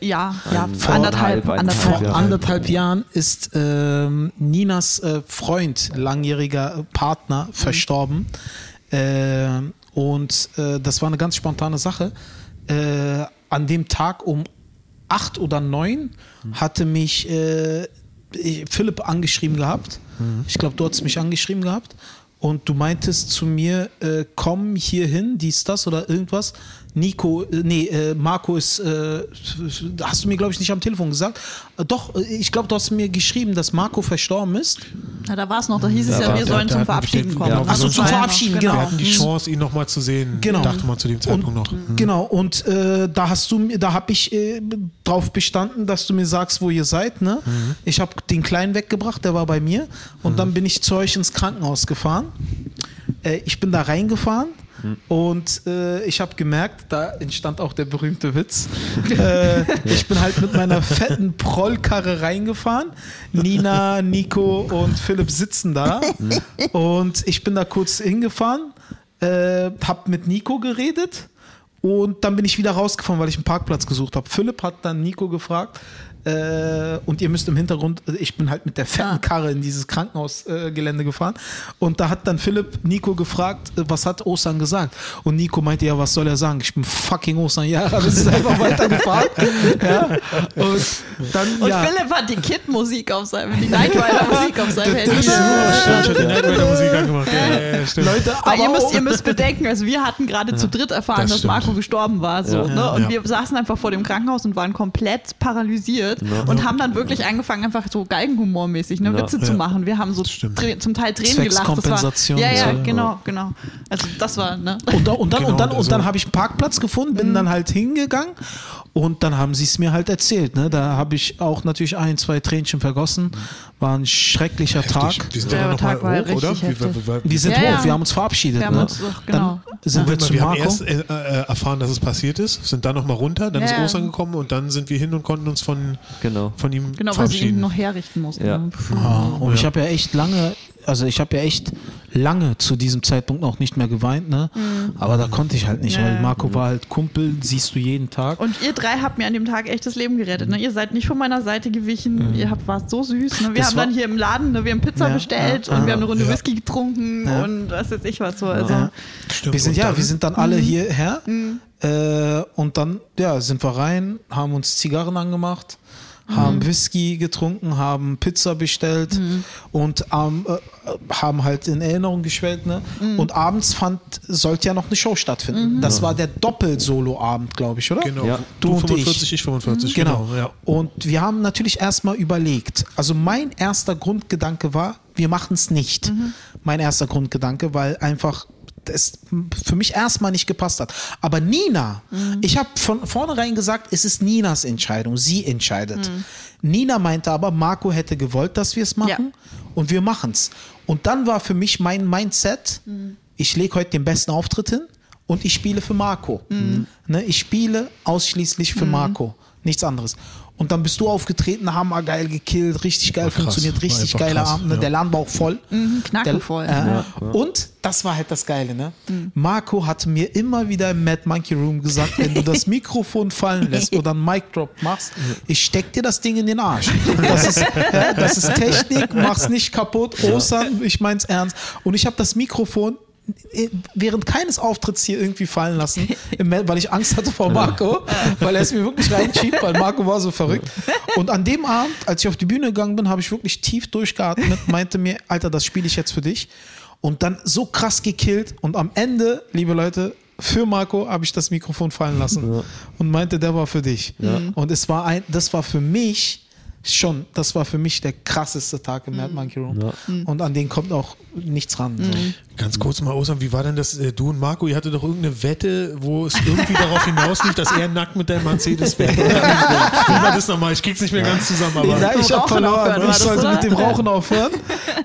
Ja, ja, Vor anderthalb, anderthalb, anderthalb. vor anderthalb Jahren ist ähm, Ninas äh, Freund, langjähriger Partner, verstorben. Ähm, und äh, das war eine ganz spontane Sache. Äh, an dem Tag um acht oder neun hatte mich äh, Philipp angeschrieben gehabt. Ich glaube, du hast mich angeschrieben gehabt. Und du meintest zu mir, äh, komm hier hin, dies, das oder irgendwas. Nico, äh, nee, äh, Marco ist, äh, hast du mir, glaube ich, nicht am Telefon gesagt. Äh, doch, äh, ich glaube, du hast mir geschrieben, dass Marco verstorben ist. Ja, da war es noch, da hieß es ja, wir sollen zum Verabschieden kommen. genau, wir Ach so, sollen zum Verabschieden, Wir genau. hatten die Chance, ihn nochmal zu sehen, Genau. dachte man zu dem Zeitpunkt noch. Genau, und äh, da hast du mir, da habe ich äh, drauf bestanden, dass du mir sagst, wo ihr seid. Ne? Ich habe den Kleinen weggebracht, der war bei mir. Und dann bin ich zu euch ins Krankenhaus gefahren. Äh, ich bin da reingefahren. Und äh, ich habe gemerkt, da entstand auch der berühmte Witz. <laughs> äh, ich bin halt mit meiner fetten Prollkarre reingefahren. Nina, Nico und Philipp sitzen da. Und ich bin da kurz hingefahren, äh, hab mit Nico geredet und dann bin ich wieder rausgefahren, weil ich einen Parkplatz gesucht habe. Philipp hat dann Nico gefragt. Äh, und ihr müsst im Hintergrund, ich bin halt mit der fetten Ah. Karre in dieses Krankenhausgelände äh, gefahren. Und da hat dann Philipp Nico gefragt, äh, was hat Osan gesagt? Und Nico meinte, ja, was soll er sagen? Ich bin fucking Osan. Ja, <laughs> das ist einfach weitergefahren. ja. Und dann, Und ja. Philipp hat die Kid-Musik auf seinem, die Night Rider-Musik auf seinem Handy. Stimmt, ich hatte Night Rider Musik angemacht. Ja. Leute, Aber aber ihr müsst, ihr müsst bedenken, also wir hatten gerade zu dritt erfahren, das dass stimmt. Marco gestorben war. So, Ja. ne? Und Ja. wir saßen einfach vor dem Krankenhaus und waren komplett paralysiert und haben dann wirklich angefangen, einfach so Galgenhumormäßig ne, Ja. Witze zu Ja. machen. Wir haben so zum Teil Tränen gelacht. Das war, ja, ja, so. genau, genau. Also das war, ne? Und, da, und dann, Genau, und dann, also- und dann habe ich einen Parkplatz gefunden, bin dann halt hingegangen und dann haben sie es mir halt erzählt. Ne? Da habe ich auch natürlich ein, zwei Tränchen vergossen. War ein schrecklicher Tag. Wir sind ja noch mal Tag war hoch, oder? richtig Wir, wir, heftig. wir, Wir sind Ja, hoch, ja. wir haben uns verabschiedet. Wir haben ne? uns genau. Dann sind wir Moment mal, zu wir haben Marco. erst äh, äh, erfahren, dass es passiert ist, sind dann nochmal runter, dann Ja, ist ja. Ostern gekommen und dann sind wir hin und konnten uns von, Genau. von ihm Genau, weil sie ihn verabschieden. noch herrichten mussten. Ja. Ja, und ich habe ja echt lange, also ich habe ja echt lange zu diesem Zeitpunkt noch nicht mehr geweint, ne? Aber da konnte ich halt nicht, Ja. weil Marco war halt Kumpel, siehst du jeden Tag. Und ihr drei habt mir an dem Tag echt das Leben gerettet. Ne? Ihr seid nicht von meiner Seite gewichen. Ihr habt, wart so süß. Ne? Wir Das haben dann hier im Laden, ne? wir haben Pizza Ja, bestellt ja, und wir haben eine Runde ja. Whisky getrunken Ja. und was weiß ich was so. Also, Ja. Stimmt, wir sind ja, dann- wir sind dann alle Mhm. hierher äh, und dann ja sind wir rein, haben uns Zigarren angemacht, Mhm. haben Whisky getrunken, haben Pizza bestellt und ähm, äh, haben halt in Erinnerung geschwelgt. Ne? Mhm. Und abends fand sollte ja noch eine Show stattfinden. Das war der Doppel-Solo-Abend, glaube ich, oder? Genau. Ja. Du, Du und 45, ich, ich. 45. Genau. Ja. Und wir haben natürlich erstmal überlegt. Also mein erster Grundgedanke war, wir machen es nicht. Mein erster Grundgedanke, weil einfach es für mich erstmal nicht gepasst hat. Aber Nina, ich habe von vornherein gesagt, es ist Ninas Entscheidung. Sie entscheidet. Nina meinte aber, Marco hätte gewollt, dass wir es machen und wir machen es. Und dann war für mich mein Mindset, ich lege heute den besten Auftritt hin und ich spiele für Marco. Ne, ich spiele ausschließlich für Marco, nichts anderes. Und dann bist du aufgetreten, haben wir geil gekillt, richtig geil funktioniert, richtig geiler krass, Abend. Ne? ja. Der Laden war auch voll. knackevoll. Der, äh, Und das war halt das Geile, ne? Marco hat mir immer wieder im Mad Monkey Room gesagt, wenn du das <laughs> Mikrofon fallen lässt oder einen Mic Drop machst, ich steck dir das Ding in den Arsch. Das ist, ja, das ist Technik, mach's nicht kaputt. Osan, ich mein's ernst. Und ich habe das Mikrofon äh, während keines Auftritts hier irgendwie fallen lassen, weil ich Angst hatte vor Marco, weil er es mir wirklich reinschiebt, weil Marco war so verrückt. Und an dem Abend, als ich auf die Bühne gegangen bin, habe ich wirklich tief durchgeatmet, meinte mir, Alter, das spiele ich jetzt für dich. Und dann so krass gekillt und am Ende, liebe Leute, für Marco habe ich das Mikrofon fallen lassen und meinte, der war für dich. Und es war ein, das war für mich schon, das war für mich der krasseste Tag im Mad Monkey Room. Und an den kommt auch nichts ran. So. Ganz kurz mal, Osan, wie war denn das? äh, Du und Marco, ihr hattet doch irgendeine Wette, wo es irgendwie darauf hinauslief, dass er nackt mit der Mercedes fährt. oder? wie war das nochmal? Ich krieg's nicht mehr ganz zusammen, aber. Ja, ich habe verloren. aufhören, war ich sollte oder? mit dem Rauchen aufhören.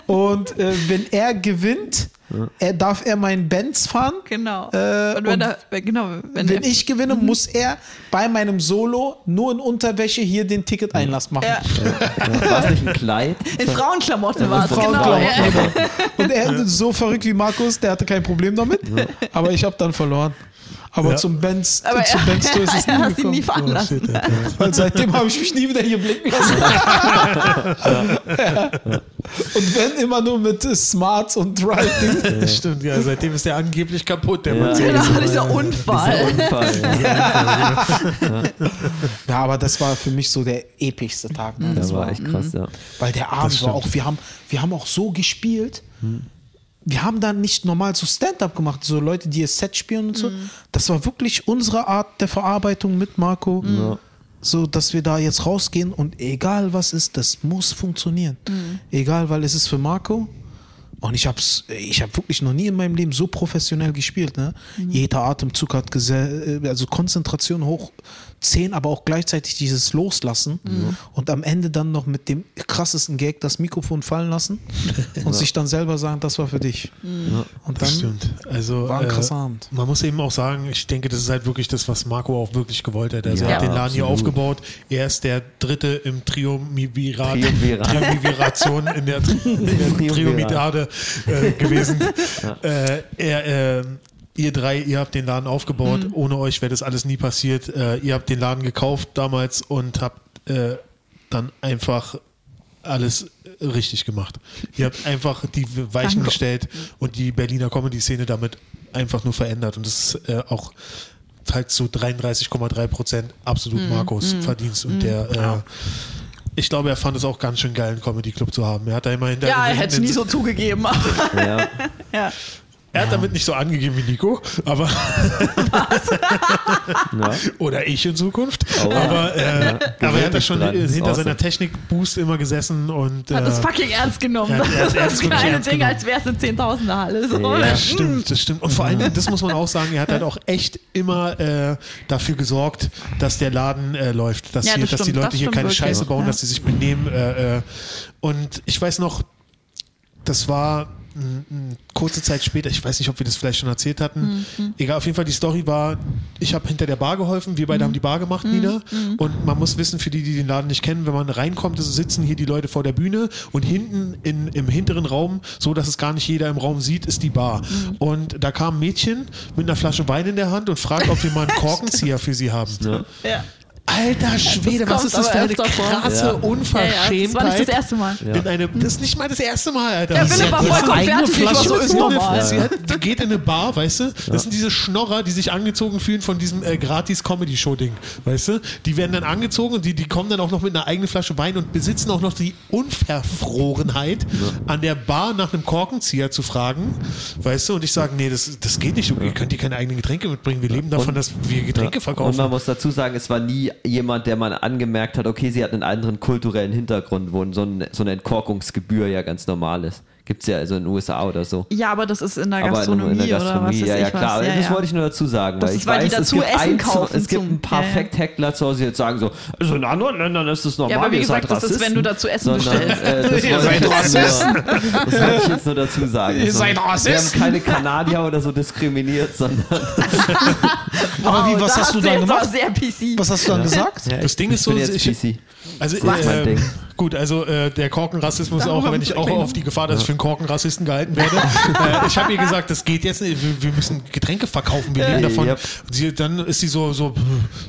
Und äh, wenn er gewinnt, er darf er meinen Benz fahren. Genau. Äh, und wenn und er, genau, wenn, Wenn er, ich gewinne, muss er bei meinem Solo nur in Unterwäsche hier den Ticket-Einlass machen. ja, War es nicht ein Kleid? in Frauenklamotten war es, genau. Frauenklamotten, Ja. genau. Und er ist so verrückt wie Markus, der hatte kein Problem damit. Aber ich habe dann verloren. Aber Ja. zum Benz, Aber zum Benz Tour ist es <laughs> nie er hat ihn nie gekommen. fahren Oh, lassen. shit. Weil seitdem habe ich mich nie wieder hier blicken lassen. und wenn immer nur mit Smarts und Driving. Das stimmt, ja, seitdem ist der angeblich kaputt, der Ja. Mercedes. Genau, dieser Unfall. Unfall. <laughs> Ja. Ja, aber das war für mich so der epischste Tag. Ne? Das Das war echt krass, ja. Weil der Abend war auch, wir haben, wir haben auch so gespielt. Wir haben dann nicht normal so Stand-up gemacht, so Leute, die ihr Set spielen und so. Das war wirklich unsere Art der Verarbeitung mit Marco. So, dass wir da jetzt rausgehen und egal was ist, das muss funktionieren. Egal, weil es ist für Marco. Und ich hab's, ich habe wirklich noch nie in meinem Leben so professionell gespielt. Ne? Jeder Atemzug hat gese- also Konzentration hoch 10, aber auch gleichzeitig dieses Loslassen und am Ende dann noch mit dem krassesten Gag das Mikrofon fallen lassen <laughs> und sich dann selber sagen, das war für dich. Und Das dann stimmt. Also, war ein äh, krasser Abend. man muss eben auch sagen, ich denke, das ist halt wirklich das, was Marco auch wirklich gewollt hat. Also er Ja, hat den Laden hier aufgebaut. Er ist der Dritte im Triumvirat, Triumvirat. Triumviration in der, in der Triumvirat. Triumvirate äh, gewesen. <laughs> Äh, er, äh, ihr drei, ihr habt den Laden aufgebaut. Ohne euch wäre das alles nie passiert. Äh, ihr habt den Laden gekauft damals und habt äh, dann einfach alles richtig gemacht. Ihr habt einfach die Weichen Danke. gestellt und die Berliner Comedy-Szene damit einfach nur verändert. Und das ist äh, auch halt zu 33,3 Prozent absolut Marcos Verdienst. Und der, äh, ich glaube, er fand es auch ganz schön geil, einen Comedy-Club zu haben. Er hat da immerhin Ja, er hätte es nie so zugegeben. Ja. <laughs> ja. Er hat damit nicht so angegeben wie Nico, aber <laughs> Ja. oder ich in Zukunft. Oh. aber, äh, aber er hat da schon dran, äh, das hinter awesome. seiner Technik-Boost immer gesessen und Hat es äh, fucking ernst genommen. <laughs> Ja, das wirklich kleine Ding, genommen. als wäre es eine Zehntausender-Halle. So. Ja, Das stimmt, das stimmt. Und vor allem, das muss man auch sagen, er hat halt auch echt immer äh, dafür gesorgt, dass der Laden äh, läuft, dass, Ja, hier, das dass die Leute das hier keine wirklich. Scheiße bauen, Ja. dass sie sich benehmen. Äh, äh. Und ich weiß noch, das war kurze Zeit später, ich weiß nicht, ob wir das vielleicht schon erzählt hatten. Mhm. Egal, auf jeden Fall, die Story war, ich habe hinter der Bar geholfen, wir beide Mhm. haben die Bar gemacht, Nina. Und man muss wissen, für die, die den Laden nicht kennen, wenn man reinkommt, sitzen hier die Leute vor der Bühne und hinten in, im hinteren Raum, so dass es gar nicht jeder im Raum sieht, ist die Bar. Mhm. Und da kam ein Mädchen mit einer Flasche Wein in der Hand und fragt, ob wir mal einen <laughs> Korkenzieher für sie haben. Ja. Alter Schwede, Das was ist das für eine öfter vor. krasse Ja. Ja, ja, Unverschämtheit. das war nicht das erste Mal. In eine, das ist nicht mal das erste Mal, Alter. Ist Philipp war vollkommen fertig. Ich war so, ist normal. Sie hat, die geht in eine Bar, weißt du? Das sind diese Schnorrer, die sich angezogen fühlen von diesem äh, Gratis-Comedy-Show-Ding, weißt du? Die werden dann angezogen und die, die kommen dann auch noch mit einer eigenen Flasche Wein und besitzen auch noch die Unverfrorenheit, an der Bar nach einem Korkenzieher zu fragen, weißt du? Und ich sage, nee, das, das geht nicht. Ihr könnt hier keine eigenen Getränke mitbringen. Wir leben davon, dass wir Getränke Und verkaufen. man muss dazu sagen, es war nie jemand, der man angemerkt hat, okay, sie hat einen anderen kulturellen Hintergrund, wo so, ein, so eine Entkorkungsgebühr ja ganz normal ist. Gibt es ja also in den USA oder so. Ja, aber das ist in der Aber in, Gastronomie, in der oder was Gastronomie, ja, ja klar. was. Ja, das ja. wollte ich nur dazu sagen. Das weil ist, ich weil die weiß, dazu es gibt, Essen ein, kaufen es gibt ein paar ja. Fact-Heckler zu Hause, die jetzt sagen so, also in anderen Ländern ist das normal. Ja, aber wie gesagt, das ist, wenn du Rassisten. dazu Essen Sondern, bestellst. Äh, das, <laughs> Ihr wollte seid ich jetzt Rassisten. nur, das wollte ich jetzt nur dazu sagen. Ihr Also, seid Wir haben Rassisten. keine Kanadier oder so diskriminiert, sondern <laughs> Aber wie, was da hast du dann gemacht? sehr PC. Was hast du dann gesagt? Ja, Das ich- Ding ist ich bin so, jetzt ich- PC. Also, Das ist mein äh, Ding. Gut, also äh, der Korkenrassismus Darum auch, wenn ich auch auf die Gefahr, dass ich für einen Korkenrassisten gehalten werde. äh, ich habe ihr gesagt, das geht jetzt nicht, wir, wir müssen Getränke verkaufen, wir leben davon. Yep. Sie, dann ist sie so, so,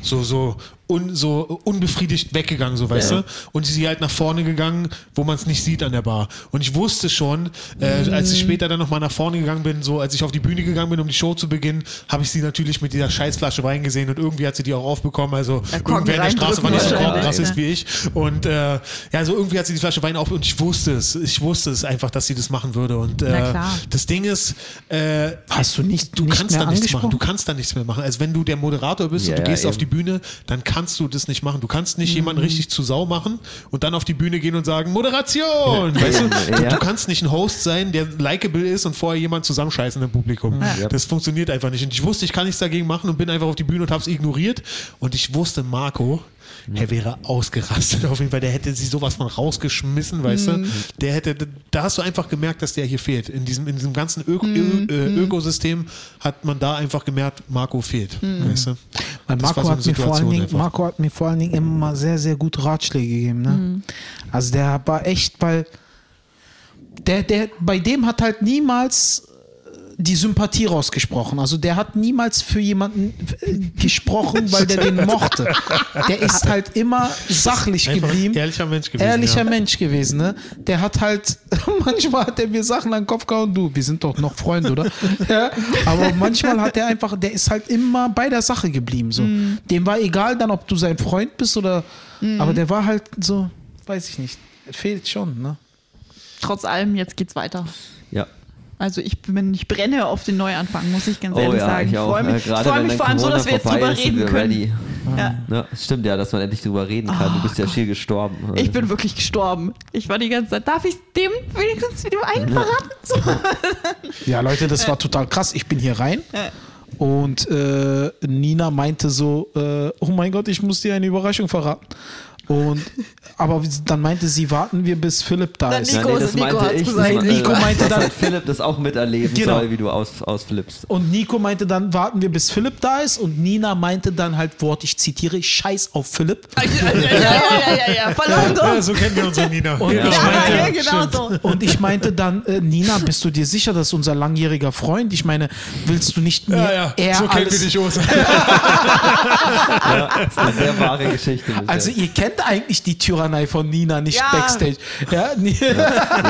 so, so un, so unbefriedigt weggegangen, so weißt Ja. du. Und sie halt nach vorne gegangen, wo man es nicht sieht an der Bar. Und ich wusste schon, äh, als ich später dann nochmal nach vorne gegangen bin, so als ich auf die Bühne gegangen bin, um die Show zu beginnen, habe ich sie natürlich mit dieser Scheißflasche Wein gesehen und irgendwie hat sie die auch aufbekommen. Also irgendwer in der Straße war nicht so reindrücken Korkenrassist wahrscheinlich, wie ich. Und äh, ja, so irgendwie hat sie die Flasche Wein auf und ich wusste es. Ich wusste es einfach, dass sie das machen würde. Und äh, das Ding ist, äh, Hast du nicht, du nicht kannst da nichts machen. Du kannst da nichts mehr machen. Also wenn du der Moderator bist Ja, und du gehst auf eben. die Bühne, dann kannst du das nicht machen. Du kannst nicht Mhm. jemanden richtig zu Sau machen und dann auf die Bühne gehen und sagen, Moderation! Weißt du? Ja. du, du kannst nicht ein Host sein, der likable ist und vorher jemand zusammenscheißen im Publikum. Ja. Das funktioniert einfach nicht. Und ich wusste, ich kann nichts dagegen machen und bin einfach auf die Bühne und habe es ignoriert. Und ich wusste, Marco, er wäre ausgerastet auf jeden Fall. Der hätte sie sowas von rausgeschmissen, weißt du? Der hätte, da hast du einfach gemerkt, dass der hier fehlt. In diesem, in diesem ganzen Öko, Ö, äh, Ökosystem hat man da einfach gemerkt, Marco fehlt. Weißt du? Weil Marco so hat, mir vor allen Dingen. Marco hat mir vor allen Dingen immer sehr, sehr gut Ratschläge gegeben. Ne? Also der war echt, weil der, der, bei dem hat halt niemals die Sympathie rausgesprochen. Also der hat niemals für jemanden äh, gesprochen, <laughs> weil der den mochte. Der ist <laughs> halt immer sachlich geblieben. ehrlicher Mensch gewesen. Ehrlicher ja. Mensch gewesen, ne? Der hat halt, <laughs> manchmal hat er mir Sachen an den Kopf gehauen, du, wir sind doch noch Freunde, oder? ja, aber manchmal hat er einfach, der ist halt immer bei der Sache geblieben, so. Dem war egal dann, ob du sein Freund bist oder, aber der war halt so, weiß ich nicht, fehlt schon, ne? Trotz allem, jetzt geht's weiter. Ja. Also ich bin, ich brenne auf den Neuanfang, muss ich ganz Oh ehrlich ja, sagen. ich auch. freue mich, Gerade freu mich vor allem so, dass wir jetzt drüber ist, reden können. ready. Ja. Ja, stimmt ja, dass man endlich drüber reden kann. du bist ja schier gestorben. Ich bin wirklich gestorben. Ich war die ganze Zeit. Darf ich dem wenigstens wieder einen verraten? <laughs> Ja, Leute, das war total krass. Ich bin hier rein und äh, Nina meinte so, äh, oh mein Gott, ich muss dir eine Überraschung verraten. Und aber dann meinte sie, warten wir bis Philipp da Dann ist. Nico- das Nico meinte ich. gesagt. Das, Nee, Nico meinte dass dann- halt Philipp das auch miterleben Genau. soll, wie du aus, ausflippst. Und Nico meinte dann, warten wir bis Philipp da ist. Und Nina meinte dann halt Wort, ich zitiere, Scheiß auf Philipp. <laughs> ja, ja, ja, ja, ja, ja. Verloren Ja, so kennen wir unsere Nina. Und Ja. ich Ja, meinte, ja, genau so. Und ich meinte dann, äh, Nina, bist du dir sicher, das ist unser langjähriger Freund? Ich meine, willst du nicht mir Ja, ja, so kennen wir dich, Osa. Ja, das ist eine sehr wahre Geschichte. Also ihr kennt eigentlich die Tyrannei von Nina, nicht Ja. Backstage. Ja,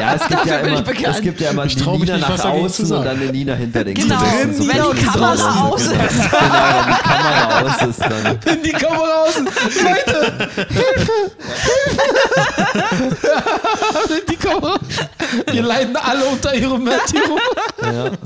ja, es gibt ja, <laughs> immer, es gibt ja immer die mich Nina nicht, was nach außen und dann eine Nina hinter den Genau. Kulissen. Drin, So Wenn und die Kamera draußen. aus ist. <laughs> Genau, wenn die Kamera aus ist, dann. in die Kamera aus. Leute, Hilfe! <laughs> die Kamera. Wir leiden alle unter ihrem Märtyrum. Ja. <laughs>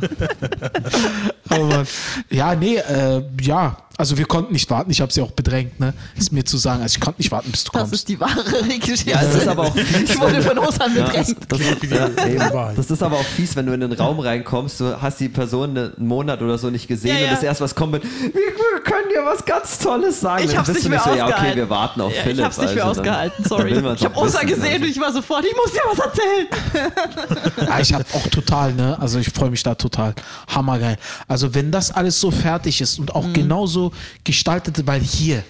Oh Mann. Ja, nee, äh, ja. Also wir konnten nicht warten. Ich habe sie auch bedrängt, ne? Ist mir zu sagen. Also ich konnte nicht warten, bis du Das kommst. ist die wahre Geschichte. Ja, es ist aber auch fies. ich wurde von Osan Ja, bedrängt. das, ist, die ja, das ist aber auch fies, wenn du in den Raum reinkommst, du hast die Person einen Monat oder so nicht gesehen Ja, ja. und das erst was kommt mit, wir, wir können dir was ganz Tolles sagen. Ich hab's bist nicht du mehr so, ja, okay, ausgehalten. wir warten auf Ja, Philipp. ich hab's nicht mehr also ausgehalten, <laughs> dann sorry. Ich habe Osa gesehen also. und ich war sofort, ich muss dir was erzählen. Ja, <laughs> ich habe auch total, ne? Also ich freue mich da total. Hammergeil. Also wenn das alles so fertig ist und auch Mhm. genauso gestaltet, weil hier,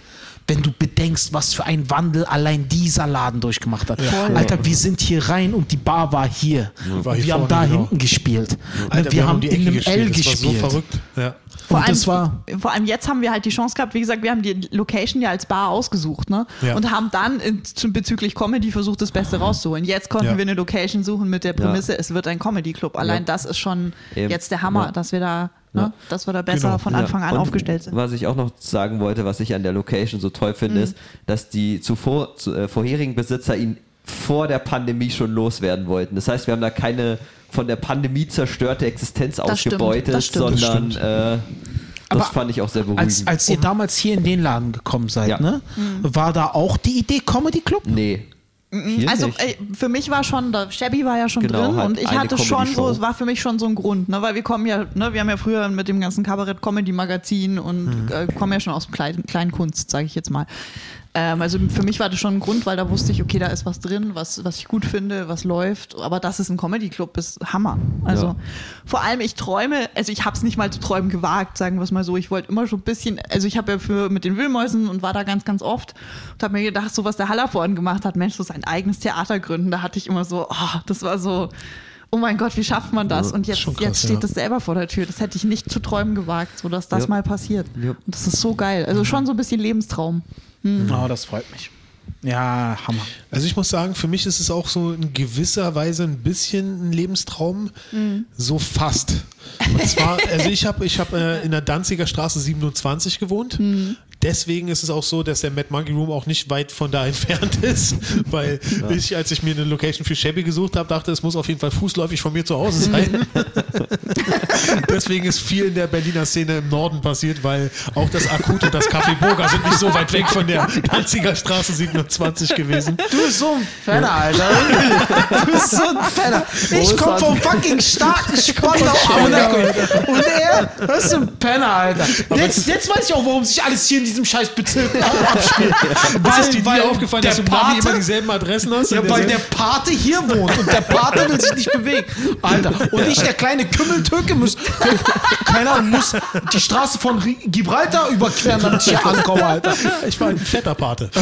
wenn du bedenkst, was für ein Wandel allein dieser Laden durchgemacht hat. Alter, wir sind hier rein und die Bar war hier. War und hier wir haben da genau. hinten gespielt. Alter, wir, haben um die in einem L Das war gespielt. so verrückt. Ja. Vor allem, das war- vor allem jetzt haben wir halt die Chance gehabt, wie gesagt, wir haben die Location ja als Bar ausgesucht, ne? Ja. Und haben dann in, bezüglich Comedy versucht, das Beste rauszuholen. Jetzt konnten Ja. wir eine Location suchen mit der Prämisse, es wird ein Comedy Club. Allein das ist schon Eben. jetzt der Hammer, Ja. dass wir da, ne, Ja. dass wir da besser Genau. von Anfang an Und aufgestellt sind. Was ich auch noch sagen wollte, was ich an der Location so toll finde, ist, dass die zuvor zu, äh, vorherigen Besitzer ihn vor der Pandemie schon loswerden wollten. Das heißt, wir haben da keine von der Pandemie zerstörte Existenz Das stimmt, ausgebeutet, das stimmt. sondern Das äh, das Aber fand ich auch sehr beruhigend. Als, als ihr damals hier in den Laden gekommen seid, Ja. ne? War da auch die Idee Comedy Club? nee. Hier Also ey, für mich war schon, da Shabby war ja schon Genau, drin halt und ich hatte schon so, es war für mich schon so ein Grund, ne, weil wir kommen ja, ne, wir haben ja früher mit dem ganzen Kabarett-Comedy-Magazin und Mhm. äh, kommen ja schon aus Klein, Kleinkunst, sage ich jetzt mal. Ähm, also für mich war das schon ein Grund, weil da wusste ich, okay, da ist was drin, was, was ich gut finde, was läuft. Aber das ist ein Comedy-Club, ist Hammer. Also Ja. vor allem, ich träume, also ich habe es nicht mal zu träumen gewagt, sagen wir es mal so. Ich wollte immer schon ein bisschen, also ich habe ja für mit den Wühlmäusen und war da ganz, ganz oft und habe mir gedacht, so was der Hallervorden gemacht hat, Mensch, so sein eigenes Theater gründen, da hatte ich immer so, oh, das war so. Oh mein Gott, wie schafft man das? Und jetzt, krass, jetzt steht ja. es selber vor der Tür. Das hätte ich nicht zu träumen gewagt, so dass das Ja. mal passiert. Ja. Und das ist so geil. Also schon so ein bisschen Lebenstraum. Oh, das freut mich. Ja, Hammer. Also ich muss sagen, für mich ist es auch so in gewisser Weise ein bisschen ein Lebenstraum, so fast. Und zwar, <laughs> also ich habe ich hab, äh, in der Danziger Straße 27 gewohnt. Deswegen ist es auch so, dass der Mad Monkey Room auch nicht weit von da <laughs> entfernt ist, weil ich, als ich mir eine Location für Shabby gesucht habe, dachte, es muss auf jeden Fall fußläufig von mir zu Hause sein. <laughs> <laughs> <laughs> Deswegen ist viel in der Berliner Szene im Norden passiert, weil auch das Akut und das Café Burger sind nicht so weit weg von der Danziger Straße 27 gewesen. Du bist so ein Penner, Alter. <laughs> Du bist so ein Penner. Ich ist komm das? vom fucking starken Spandau Auenack. Und er, das ist ein Penner, Alter. Jetzt, jetzt weiß ich auch, warum sich alles hier in diesem scheiß Bezirk <laughs> abspielt. Weil, ist dir nie aufgefallen, dass du Navi immer dieselben Adressen hast? Ja, weil der Pate hier wohnt und der Pate will sich nicht bewegen. Alter, und ich, der kleine Kümmeltürke, muss, keine Ahnung, muss die Straße von Gibraltar überqueren, damit ich hier ankomme, Alter. ich war ein fetter Pate. <laughs>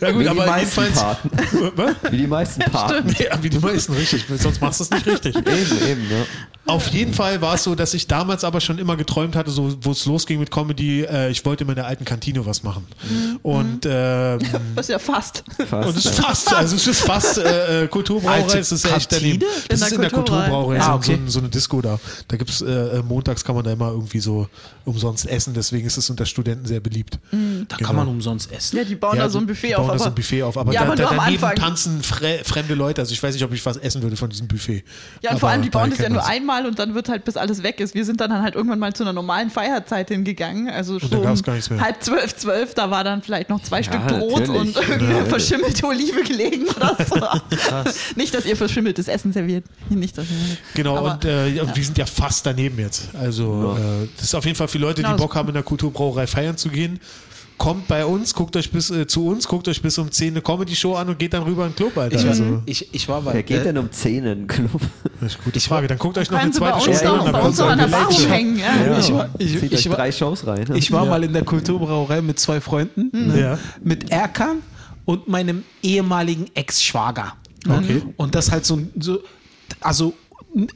ja gut, Wie die aber meisten jedenfalls... Paten. Was? Wie die meisten Paten. Ja, wie die meisten, richtig. Sonst machst du es nicht richtig. Eben, eben, ja. Auf jeden Fall war es so, dass ich damals aber schon immer geträumt hatte, so wo es losging mit Comedy, äh, ich wollte in meiner alten Kantine was machen. Und, ähm, <laughs> Das ist ja fast. Fast. und es ist fast, also es ist fast äh, äh, Kulturbrauerei, Alte es ist ja echt Kantine? daneben. Das In ist der in der Kulturbrauerei. Ah, so, okay. so, so eine Disco da. Da gibt es äh, montags kann man da immer irgendwie so umsonst essen, deswegen ist es unter Studenten sehr beliebt. Da kann man umsonst essen. Ja, die bauen Ja, da so ein die Buffet bauen auf. da so aber- ein Buffet auf, aber ja, da, aber da am daneben Anfang. tanzen fre fremde Leute. Also ich weiß nicht, ob ich was essen würde von diesem Buffet. Ja, und vor allem, die bauen das ja nur man's. Einmal und dann wird halt, bis alles weg ist. Wir sind dann halt irgendwann mal zu einer normalen Feierzeit hingegangen. Also schon gab's gar nichts mehr. halb zwölf, zwölf, da war dann vielleicht noch zwei Stück Brot natürlich. und irgendeine verschimmelte Olive gelegen oder so. <laughs> Nicht, dass ihr verschimmeltes Essen serviert. Nicht, dass Genau, aber, und äh, ja, wir sind ja fast daneben jetzt. Also äh, das ist auf jeden Fall für Leute, die Genau, Bock haben, in der Kulturbrauerei feiern zu gehen. Kommt bei uns, guckt euch bis äh, zu uns, guckt euch bis um 10 eine Comedy-Show an und geht dann rüber in den Club, Alter. Ich, also, ich, ich war bei. Wer geht äh, denn um 10 in den Club? das ist eine gute Frage. Dann guckt euch noch eine zweite Show Ja, an. dann bei kommt uns so noch an der Bar Show. hängen. Ja. Ich war, ich, Zieht ich, war, drei Shows rein. Ne? ich war mal in der Kulturbrauerei mit zwei Freunden. Ne? Ja. Mit Erkan und meinem ehemaligen Ex-Schwager. Ne? Okay. Und das halt so, so also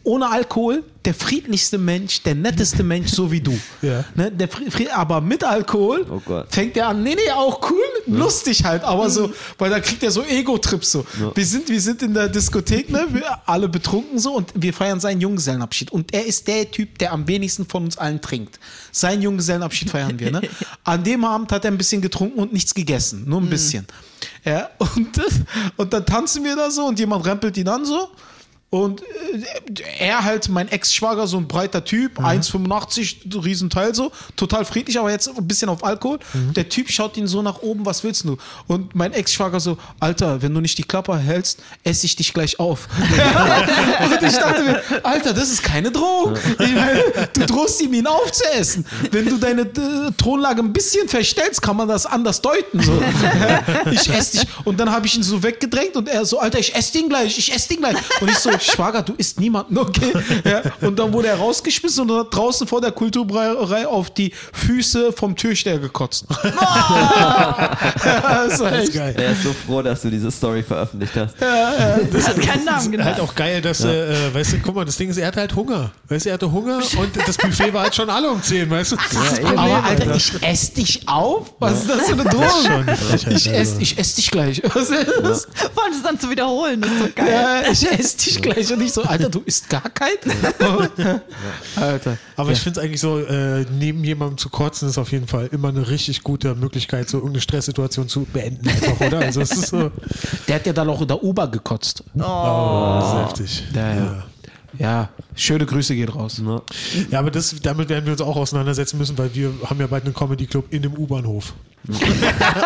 ohne Alkohol, der friedlichste Mensch, der netteste Mensch, so wie du. <laughs> Ja. Ne? Der aber mit Alkohol Oh Gott. fängt er an, nee, nee, auch cool, lustig halt, aber so, weil da kriegt er so Ego-Trips so. Wir, sind, wir sind in der Diskothek, ne? wir alle betrunken so und wir feiern seinen Junggesellenabschied. Und er ist der Typ, der am wenigsten von uns allen trinkt. Seinen Junggesellenabschied feiern wir. Ne? <laughs> An dem Abend hat er ein bisschen getrunken und nichts gegessen, nur ein bisschen. Ja, und, <laughs> und dann tanzen wir da so und jemand rempelt ihn an so. Und äh, er halt, mein Ex-Schwager, so ein breiter Typ, 1,85, Riesenteil so, total friedlich, aber jetzt ein bisschen auf Alkohol. Der Typ schaut ihn so nach oben, was willst du? Und mein Ex-Schwager so, Alter, wenn du nicht die Klappe hältst, esse ich dich gleich auf. <laughs> und ich dachte mir, Alter, das ist keine Drohung. Meine, du drohst ihm, ihn aufzuessen. Wenn du deine äh, Thronlage ein bisschen verstellst, kann man das anders deuten. So. <laughs> ich esse dich. Und dann habe ich ihn so weggedrängt und er so, Alter, ich esse den gleich, ich esse den gleich. Und ich so, Schwager, du isst niemanden, okay? Ja, und dann wurde er rausgeschmissen und hat draußen vor der Kulturbrauerei auf die Füße vom Türsteher gekotzt. <laughs> ja, das war echt. Geil. Er ist so froh, dass du diese Story veröffentlicht hast. Das hat keinen Namen Halt genannt. auch geil, dass, äh, äh, weißt du, guck mal, das Ding ist, er hatte halt Hunger. Weißt du, er hatte Hunger und das Buffet war halt schon alle um 10, weißt du? Problem, Aber Alter, ich esse dich auf? Was ist das für eine Drohung? Ich esse ich ess dich gleich. Was ist das? Vor allem das dann zu wiederholen, das ist so geil. Ja, ich esse dich gleich. Und ich so, Alter, du isst gar keinen? <laughs> Alter. Aber ich finde es eigentlich so, äh, neben jemandem zu kotzen, ist auf jeden Fall immer eine richtig gute Möglichkeit, so irgendeine Stresssituation zu beenden, einfach, oder? Also, es ist so Der hat ja dann auch in der Uber gekotzt. oh, das ist heftig. Ja, ja. Ja, schöne Grüße geht raus. Ja, aber das, damit werden wir uns auch auseinandersetzen müssen, weil wir haben ja bald einen Comedy-Club in dem U-Bahnhof. <laughs>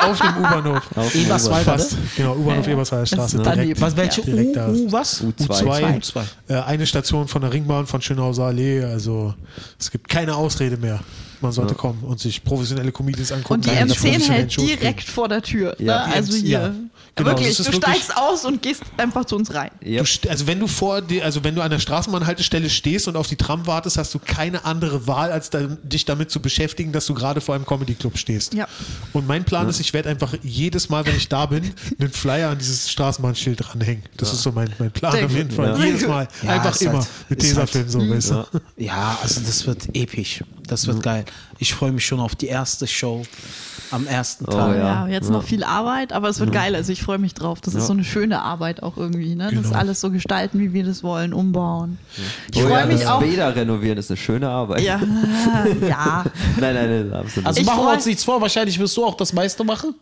Auf dem U-Bahnhof. Eberswalder. Fast. Genau, U-Bahnhof Eberswalder Straße. dann direkt. Was, welche direkt U, da. U, was? U2. U2. U2. Äh, eine Station von der Ringbahn von Schönhauser Allee. Also es gibt keine Ausrede mehr. Man sollte kommen und sich professionelle Comedians angucken. Und die Nein, M10 professionellen hält direkt vor der Tür. Ja. Ne? Also hier. Ja. Genau, wirklich, du wirklich- steigst aus und gehst einfach zu uns rein. Yep. Also wenn du vor die, also wenn du an der Straßenbahnhaltestelle stehst und auf die Tram wartest, hast du keine andere Wahl, als da, dich damit zu beschäftigen, dass du gerade vor einem Comedy Club stehst. Ja. Und mein Plan ist, ich werde einfach jedes Mal, wenn ich da bin, <laughs> einen Flyer an dieses Straßenbahnschild dranhängen. Das ist so mein, mein Plan Sehr auf jeden Fall. Ja. Jedes Mal. Ja, einfach ist immer. halt- mit ist halt- so, weißt du. Ja, also das wird episch. Das wird geil. Ich freue mich schon auf die erste Show am ersten Oh, Tag. Ja, Ja. jetzt noch viel Arbeit, aber es wird geil. Also ich freue mich drauf. Das ist so eine schöne Arbeit auch irgendwie. Ne? Das Genau. alles so gestalten, wie wir das wollen, umbauen. Ich Oh freue ja, mich das auch. Bäder renovieren ist eine schöne Arbeit. Ja, <laughs> ja. Nein, nein, nein, absolut. Also Ich machen wir uns nichts vor, wahrscheinlich wirst du auch das meiste machen.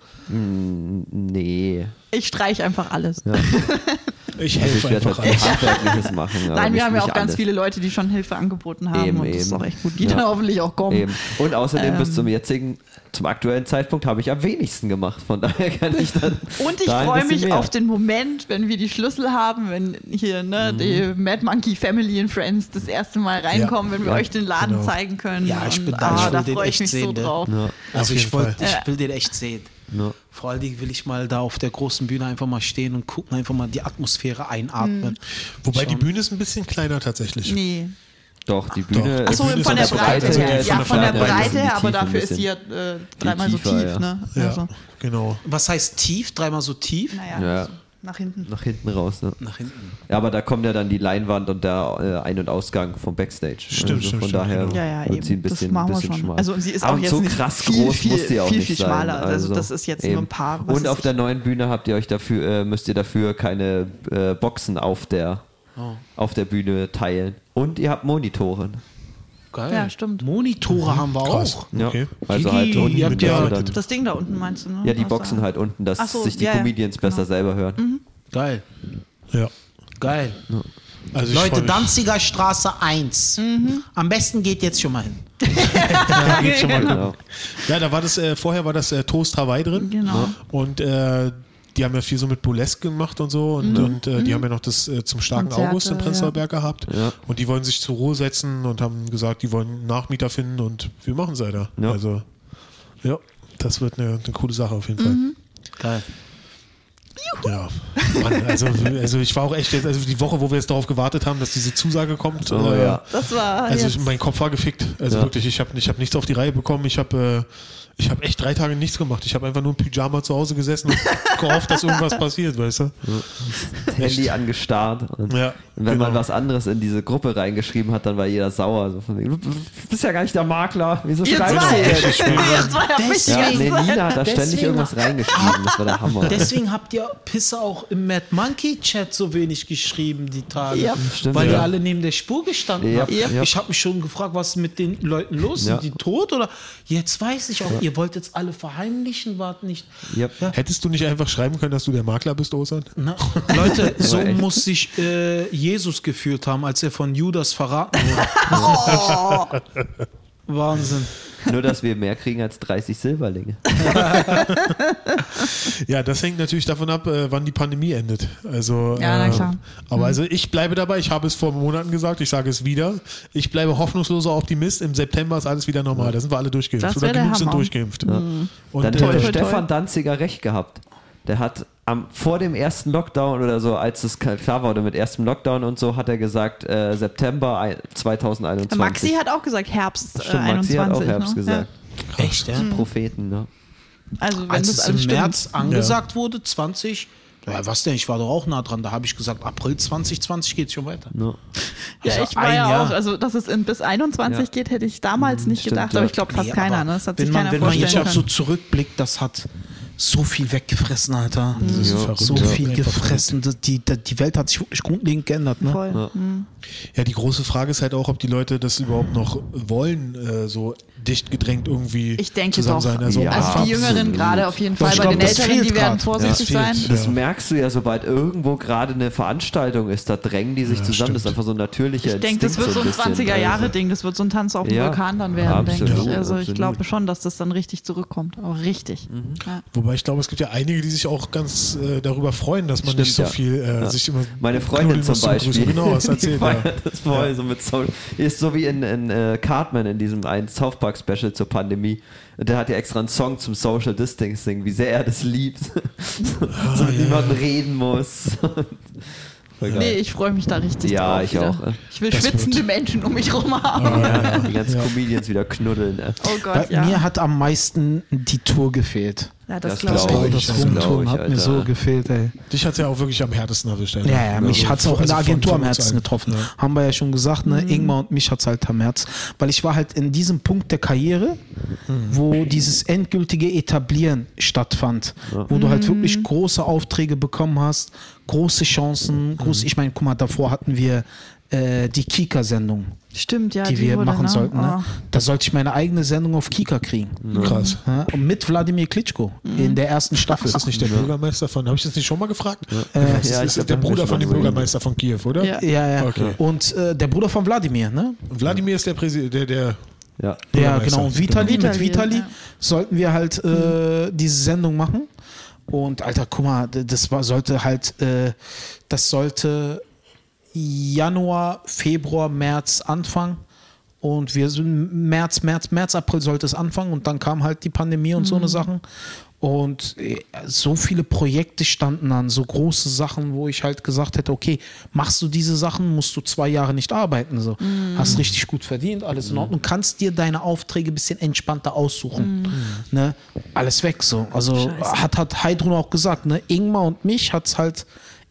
nee. Ich streiche einfach alles. <laughs> Ich Also helfe ich werde einfach alles. Handwerkliches machen. aber Nein, wir nicht- haben ja auch ganz alles. viele Leute, die schon Hilfe angeboten haben Eben, und das ist auch echt gut, die Ja. dann hoffentlich auch kommen. Eben. Und außerdem bis Ähm. zum jetzigen, zum aktuellen Zeitpunkt habe ich am wenigsten gemacht. Von daher kann ich dann. <laughs> Und ich da freue mich mehr. auf den Moment, wenn wir die Schlüssel haben, wenn hier ne, die Mad Monkey Family and Friends das erste Mal reinkommen, wenn wir Ja, euch den Laden genau. zeigen können. Ja, ich Und, bin da, ah, ich will da freue ich echt mich so sehen, ne? drauf. Ja. Also ich, wollt, ich will den echt sehen. Ja. Vor allen Dingen will ich mal da auf der großen Bühne einfach mal stehen und gucken, einfach mal die Atmosphäre einatmen. Wobei die Schon. Bühne ist ein bisschen kleiner tatsächlich. Nee. Doch, die Bühne Achso, Bühne ist von der von der Breite Breite her. Ja, von der Breite die her, aber dafür ist sie ja äh, dreimal so tiefer, tief. ja. Ne? Ja, Also, genau. Was heißt tief? Dreimal so tief? naja, Ja. Also nach hinten. nach hinten raus. Ne? Nach hinten. Ja, aber da kommt ja dann die Leinwand und der äh, Ein- und Ausgang vom Backstage. Stimmt, also stimmt, von stimmt, daher genau. Ja, ja, wird eben. sie ein bisschen, das machen wir bisschen schon. schmal. Also sie ist aber auch jetzt so nicht krass viel, groß viel, muss sie auch viel, nicht viel sein. schmaler. Also, das ist jetzt nur ein paar. was Und auf ich. der neuen Bühne habt ihr euch dafür, äh, müsst ihr dafür keine äh, Boxen auf der, Oh. auf der Bühne teilen. Und ihr habt Monitoren. Geil. Ja, stimmt. Monitore haben wir Krass. auch. Ja. Okay. Also Gigi, halt unten ihr habt ja- dann, Das Ding da unten meinst du, ne? Ja, die Boxen halt unten, dass so, sich die ja, ja. Comedians besser Genau. selber hören. Geil. Ja. Geil. Also ich freu Leute. Danziger Straße 1. Am besten geht jetzt schon mal hin. <laughs> Ja, geht schon mal Genau. Ja, da war das, äh, vorher war das äh, Toast Hawaii drin. Genau. Und äh, die haben ja viel so mit Burlesque gemacht und so. Und, und äh, die haben ja noch das äh, zum starken Konzerte, August in Prenzlauer Berg gehabt. Ja. Und die wollen sich zur Ruhe setzen und haben gesagt, die wollen einen Nachmieter finden und wir machen es da. Ja. Also, ja, das wird eine, eine coole Sache auf jeden Fall. Geil. Ja, Mann, also, also ich war auch echt, jetzt- also die Woche, wo wir jetzt darauf gewartet haben, dass diese Zusage kommt. Oh, äh, ja. Das war Also jetzt, ich, mein Kopf war gefickt. Also Ja. wirklich, ich habe ich hab nichts auf die Reihe bekommen. Ich habe äh, ich hab echt drei Tage nichts gemacht. Ich habe einfach nur im Pyjama zu Hause gesessen und <laughs> gehofft, dass irgendwas passiert, weißt du? Handy angestarrt. Und Ja, wenn man genau. was anderes in diese Gruppe reingeschrieben hat, dann war jeder sauer. So von wegen, du bist ja gar nicht der Makler. Wieso Ihr schreibst zwei. du jetzt? Ja, nee, Nina hat da ständig Deswegen- irgendwas reingeschrieben. Das war der Hammer. Deswegen habt ihr Pisse auch im Mad Monkey Chat so wenig geschrieben die Tage. Ja. Stimmt, weil ja. ihr alle neben der Spur gestanden Ja, habt. ja. Ich habe mich schon gefragt, was ist mit den Leuten los? Ja. Sind die tot oder? Jetzt weiß ich auch, ihr wollt jetzt alle verheimlichen, wart nicht. Yep. Hättest du nicht einfach schreiben können, dass du der Makler bist, Osan? Na, <laughs> Leute, so muss sich äh, Jesus gefühlt haben, als er von Judas verraten wurde. <laughs> Wahnsinn. Nur, dass wir mehr kriegen als 30 Silberlinge. <laughs> Ja, das hängt natürlich davon ab, äh, wann die Pandemie endet. Also, Ja, na äh, klar. Aber also ich bleibe dabei, ich habe es vor Monaten gesagt, ich sage es wieder. Ich bleibe hoffnungsloser Optimist. Im September ist alles wieder normal. Da sind wir alle durchgeimpft. Das Oder genug sind durchgeimpft. Dann Und hätte äh, toi, toi. Stefan Danziger recht gehabt. Der hat am, vor dem ersten Lockdown oder so, als es klar war, oder mit erstem Lockdown und so, hat er gesagt, äh, September ein- 2021. Maxi hat auch gesagt Herbst äh, Stimmt, Maxi 21. hat auch Herbst ne? gesagt. Echt, ja? Propheten, ne? Ja. Also wenn Als das es im stimmt. März angesagt wurde, 20, ja, was denn, ich war doch auch nah dran, da habe ich gesagt, April 2020 geht es schon weiter. ne? Ja, Also ich war ja Jahr. auch, also dass es in bis 21 Ja. geht, hätte ich damals nicht stimmt, gedacht, ja. aber ich glaube fast Nee, keiner, ne? Das hat wenn sich man, keiner wenn man jetzt auch so können. zurückblickt, das hat so viel weggefressen, Alter. ist Ja. verrückt, So ja. viel Einfach gefressen. Die, die, Welt hat sich wirklich grundlegend geändert. Ne? Voll. Mhm. Ja, die große Frage ist halt auch, ob die Leute das überhaupt noch wollen, äh, so dicht gedrängt irgendwie Ich denke zusammen doch. sein. Also, Ja. Also die. Jüngeren gerade auf jeden Fall, ich bei glaub, den Älteren, die werden vorsichtig Ja, sein. Das Ja. merkst du ja, sobald irgendwo gerade eine Veranstaltung ist, da drängen die sich Ja, zusammen. Das ist stimmt. einfach so ein natürlicher Ich denke, das wird so ein bisschen. 20er-Jahre-Ding, das wird so ein Tanz auf dem Ja, Vulkan dann werden, denke ich. Also ich absolut. glaube schon, dass das dann richtig zurückkommt. Auch richtig. Mhm. Ja. Wobei Aber ich glaube, es gibt ja einige, die sich auch ganz äh, darüber freuen, dass man Stimmt, nicht so ja. viel äh, Ja. sich immer. Meine Freundin zum Beispiel. Begrüßung. Genau, <laughs> die erzählt ja. das voll so mit Soul. Ist so wie in, in äh, Cartman in diesem einen South Park Special zur Pandemie. Und Der hat ja extra einen Song zum Social Distancing, wie sehr er das liebt. <laughs> so mit ja, niemandem reden muss. Voll geil. Nee, ich freue mich da richtig Ja, drauf. ich wieder. auch, äh. Ich will Das schwitzende wird- Menschen um mich rum haben. ja, <laughs> die ganzen Comedians wieder knuddeln. Ne? Oh Bei Gott, ja. mir hat am meisten die Tour gefehlt. ja, das, das glaube ich. glaub Oh, ich, das ich, hat mir so gefehlt, ey. Dich hat es ja auch wirklich am härtesten erwischt. Ja, ja, mich Also, hat es auch in der Agentur am allen. getroffen. Ja. Haben wir ja schon gesagt, ne? Ingmar und mich hat es halt am Herz. Weil ich war halt in diesem Punkt der Karriere, wo dieses endgültige Etablieren stattfand. Wo du halt wirklich große Aufträge bekommen hast, große Chancen, groß, ich meine, guck mal, davor hatten wir äh, die Kika-Sendung, Stimmt, ja. die, wir wurde, machen ne? sollten. Ne? Oh. Da sollte ich meine eigene Sendung auf Kika kriegen. Krass. Ja? Und mit Wladimir Klitschko in der ersten Staffel. Ist das nicht der Bürgermeister von, habe ich das nicht schon mal gefragt? Äh, das Ja, ist, ist der Bruder von dem so Bürgermeister von Kiew, oder? Ja. Ja, ja. Okay. Und äh, der Bruder von Wladimir, ne? Wladimir ist der Präsident, der, der Ja. Ja, genau. Und Vitali, Genau. mit Vitali Ja. sollten wir halt äh, diese Sendung machen. Und Alter, guck mal, das war, sollte halt, äh, das sollte Januar, Februar, März anfangen. Und wir sind März, März, März, April sollte es anfangen und dann kam halt die Pandemie und so eine Sachen. Und äh, so viele Projekte standen an, so große Sachen, wo ich halt gesagt hätte, okay, machst du diese Sachen, musst du zwei Jahre nicht arbeiten. So. Hast richtig gut verdient, alles in Ordnung. Kannst dir deine Aufträge ein bisschen entspannter aussuchen. Ne? Alles weg so. Also hat, hat Heidrun auch gesagt, ne? Ingmar und mich hat es halt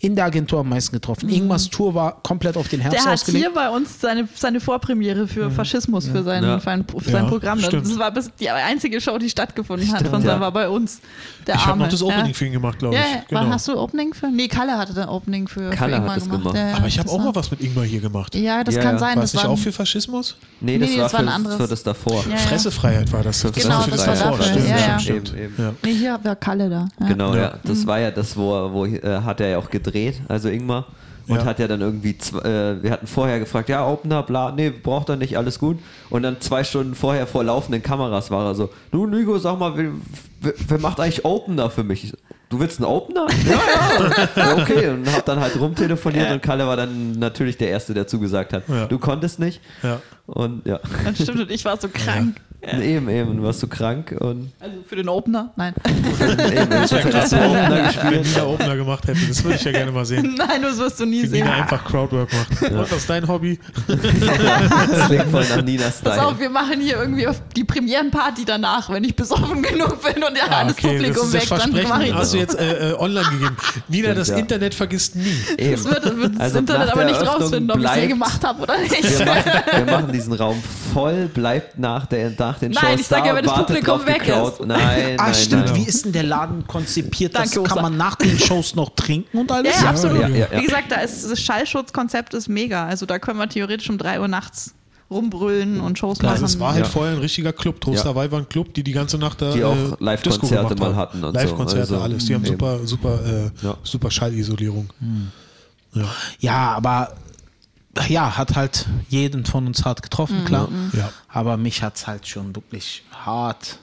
in der Agentur am meisten getroffen. Ingmars Tour war komplett auf den Herbst Der hat ausgelegt. hier bei uns seine, seine Vorpremiere für Faschismus, für sein, Ja. für ein, für sein Ja, Programm. Das stimmt. war bis die einzige Show, die stattgefunden hat Stimmt, von ja. war bei uns. Der ich habe noch das Opening ja. für ihn gemacht, glaube Ja, ich. ja. Genau. Wann hast du Opening für? Nee, Kalle hatte dann Opening für, Kalle für hat Ingmar das gemacht. gemacht. Aber ich habe das auch war- mal was mit Ingmar hier gemacht. Ja, das Ja, kann sein. War Das nicht war auch für Faschismus? Nee, das Nee, war das war für ein das, anderes. für das davor. Fressefreiheit war das. das Genau, war für das das war davor. Stimmt, stimmt. Nee, hier war Kalle da. Genau, Ja. Das war ja das, wo, wo äh, hat er ja auch gedreht, also Ingmar. Und Ja. hat ja dann irgendwie, äh, wir hatten vorher gefragt, ja, Opener, bla, nee, braucht er nicht, alles gut. Und dann zwei Stunden vorher vor laufenden Kameras war er so, du Nico, sag mal, wer, wer, macht eigentlich Opener für mich? Du willst einen Opener? <laughs> ja, ja. ja. Okay, und hab dann halt rumtelefoniert und Kalle war dann natürlich der Erste, der zugesagt hat. Ja. Du konntest nicht. Ja. Und ja, Das stimmt, und ich war so krank. Eben, eben, du warst so krank und Also für den Opener? Nein. <laughs> eben, ich so <laughs> Opener wenn gespielt. Nina Opener gemacht hätte. Das würde ich ja gerne mal sehen. <laughs> Nein, das wirst du nie Wie sehen. Nina einfach Crowdwork macht. Und was ist dein Hobby? Das klingt voll nach Nina-Style. Pass auf, wir machen hier irgendwie die Premierenparty danach, wenn ich besoffen genug bin und ja, Ah, alles okay, das Publikum das weg, dann mache ich hast das. du jetzt äh, äh, online gegeben. Nina, das ja. Internet vergisst nie. Eben. Das wird, wird das Also Internet nach aber der nicht Eröffnung rausfinden, ob ich es bleibt- gemacht habe oder nicht. Wir machen, wir machen diesen Raum voll, bleibt nach, der, nach den Nein, Shows ich sag da, ja, wenn das Publikum weg ist. Nein, Ah, nein, stimmt. nein. Wie ist denn der Laden konzipiert? Das Danke, kann Osa. man nach den Shows noch trinken und Ja, alles? ja, absolut. Ja, ja, ja. Wie gesagt, da ist das Schallschutzkonzept ist mega. Also da können wir theoretisch um 3 Uhr nachts rumbrüllen und Shows machen. Also es war halt Ja. vorher ein richtiger Club. Trost Ja. war ein Club, die die ganze Nacht da Die auch äh, Live-Konzerte Disco gemacht mal haben. hatten und so. Live-Konzerte, Also, alles. Die haben eben. super, super, äh, Ja. super Schallisolierung. Ja. Ja, aber ja, hat halt jeden von uns hart getroffen, klar. Ja. Aber mich hat es halt schon wirklich hart.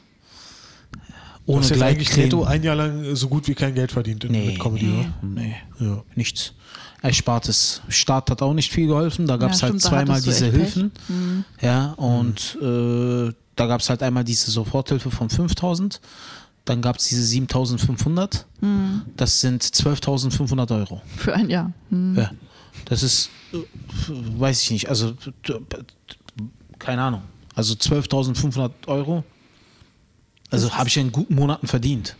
Du Ohne hast eigentlich netto ein Jahr lang so gut wie kein Geld verdient in, Nee, mit Comedy, nee, oder? nee, Ja. nichts. Erspartes Staat hat auch nicht viel geholfen. Da gab es Ja, halt stimmt, zweimal diese Pech. Mhm. Hilfen. Ja, und äh, da gab es halt einmal diese Soforthilfe von 5000. Dann gab es diese 7500. Mhm. Das sind 12.500 Euro. Für ein Jahr. Hm. Ja. Das ist, äh, weiß ich nicht, also keine Ahnung. Also 12.500 Euro. Also habe ich in guten Monaten verdient.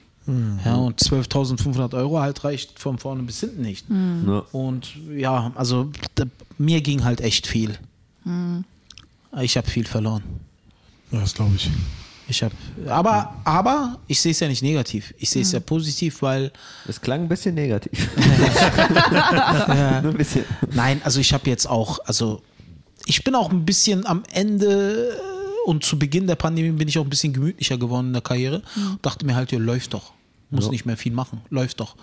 Ja, und 12.500 Euro halt reicht von vorne bis hinten nicht. Ja. Und ja, also d- mir ging halt echt viel. Ich habe viel verloren. Ja, das glaube ich. Ich habe, aber, aber ich sehe es ja nicht negativ. Ich sehe es ja positiv, weil Das klang ein bisschen negativ. <laughs> <laughs> Nur ein bisschen. Nein, also ich habe jetzt auch, also ich bin auch ein bisschen am Ende äh, und zu Beginn der Pandemie bin ich auch ein bisschen gemütlicher geworden in der Karriere. Dachte mir halt, ja, läuft doch. Muss nicht mehr viel machen, läuft doch.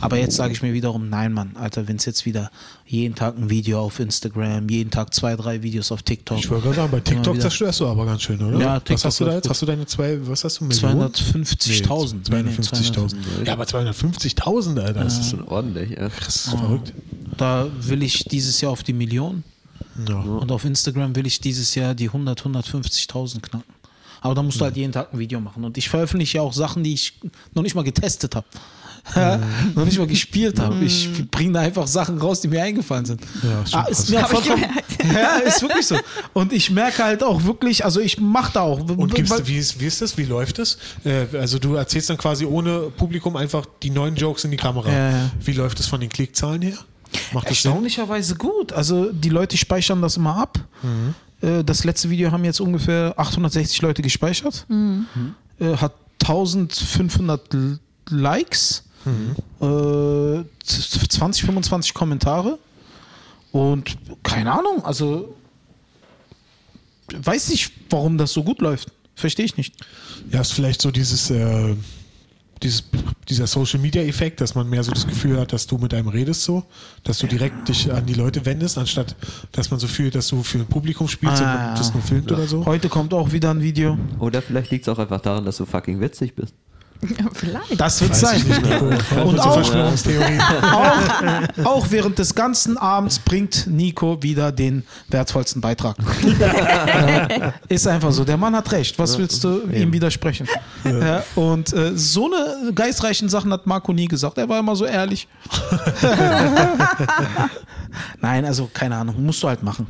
Aber jetzt sage ich mir wiederum, nein, Mann, Alter, wenn es jetzt wieder jeden Tag ein Video auf Instagram, jeden Tag zwei, drei Videos auf TikTok. Ich wollte gerade sagen, bei TikTok zerstörst du aber ganz schön, oder? Ja, was TikTok hast du da jetzt? gut. Hast du deine zwei, was hast du, Millionen? 250.000. Nee, Nee, nee, 250.000. Ja, aber 250.000, Alter, das ist, Schon ordentlich, ja. das ist verrückt. Da will ich dieses Jahr auf die Million Ja. und auf Instagram will ich dieses Jahr die 100, 150.000 knacken. Aber da musst du halt jeden Tag ein Video machen. Und ich veröffentliche ja auch Sachen, die ich noch nicht mal getestet habe. <laughs> noch nicht mal gespielt habe. Ich bringe da einfach Sachen raus, die mir eingefallen sind. Ja, ist ah, ist mir vollkommen, <laughs> ja, ist wirklich so. Und ich merke halt auch wirklich, also ich mache da auch. Und gibst wie ist, wie ist das? Wie läuft das? Äh, also du erzählst dann quasi ohne Publikum einfach die neuen Jokes in die Kamera. Ja, ja. Wie läuft das von den Klickzahlen her? Macht das Sinn? Erstaunlicherweise gut. Also die Leute speichern das immer ab. Äh, Das letzte Video haben jetzt ungefähr 860 Leute gespeichert. Äh, Hat 1500 L- Likes, äh, z- 20, 25 Kommentare und keine Ahnung, also weiß nicht, warum das so gut läuft. Verstehe ich nicht. Ja, ist vielleicht so dieses, äh, dieses, dieser Social Media Effekt, dass man mehr so das Gefühl hat, dass du mit einem redest so, dass du direkt dich an die Leute wendest, anstatt dass man so fühlt, dass du für ein Publikum spielst Ah, und das nur filmt oder so. Heute kommt auch wieder ein Video. Oder vielleicht liegt es auch einfach daran, dass du fucking witzig bist. Ja, vielleicht. Das wird Weiß sein. Und auch- auch, auch während des ganzen Abends bringt Nico wieder den wertvollsten Beitrag. <laughs> Ist einfach so. Der Mann hat recht. Was willst du ihm widersprechen? Ja, und äh, so eine geistreichen Sachen hat Marco nie gesagt. Er war immer so ehrlich. <laughs> Nein, also keine Ahnung. Musst du halt machen.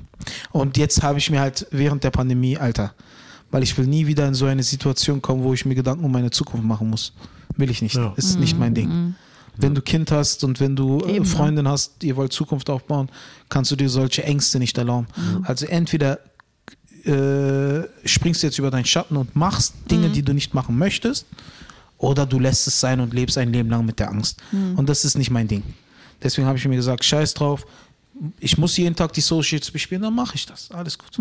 Und jetzt habe ich mir halt während der Pandemie, Alter, weil ich will nie wieder in so eine Situation kommen, wo ich mir Gedanken um meine Zukunft machen muss. Will ich nicht. Ja. Ist nicht mein Ding. Wenn du Kind hast und wenn du äh, Eben? Freundin hast, ihr wollt Zukunft aufbauen, kannst du dir solche Ängste nicht erlauben. Also entweder äh, springst du jetzt über deinen Schatten und machst Dinge, die du nicht machen möchtest, oder du lässt es sein und lebst ein Leben lang mit der Angst. Und das ist nicht mein Ding. Deswegen habe ich mir gesagt, scheiß drauf, ich muss jeden Tag die Socials bespielen, dann mache ich das. Alles gut.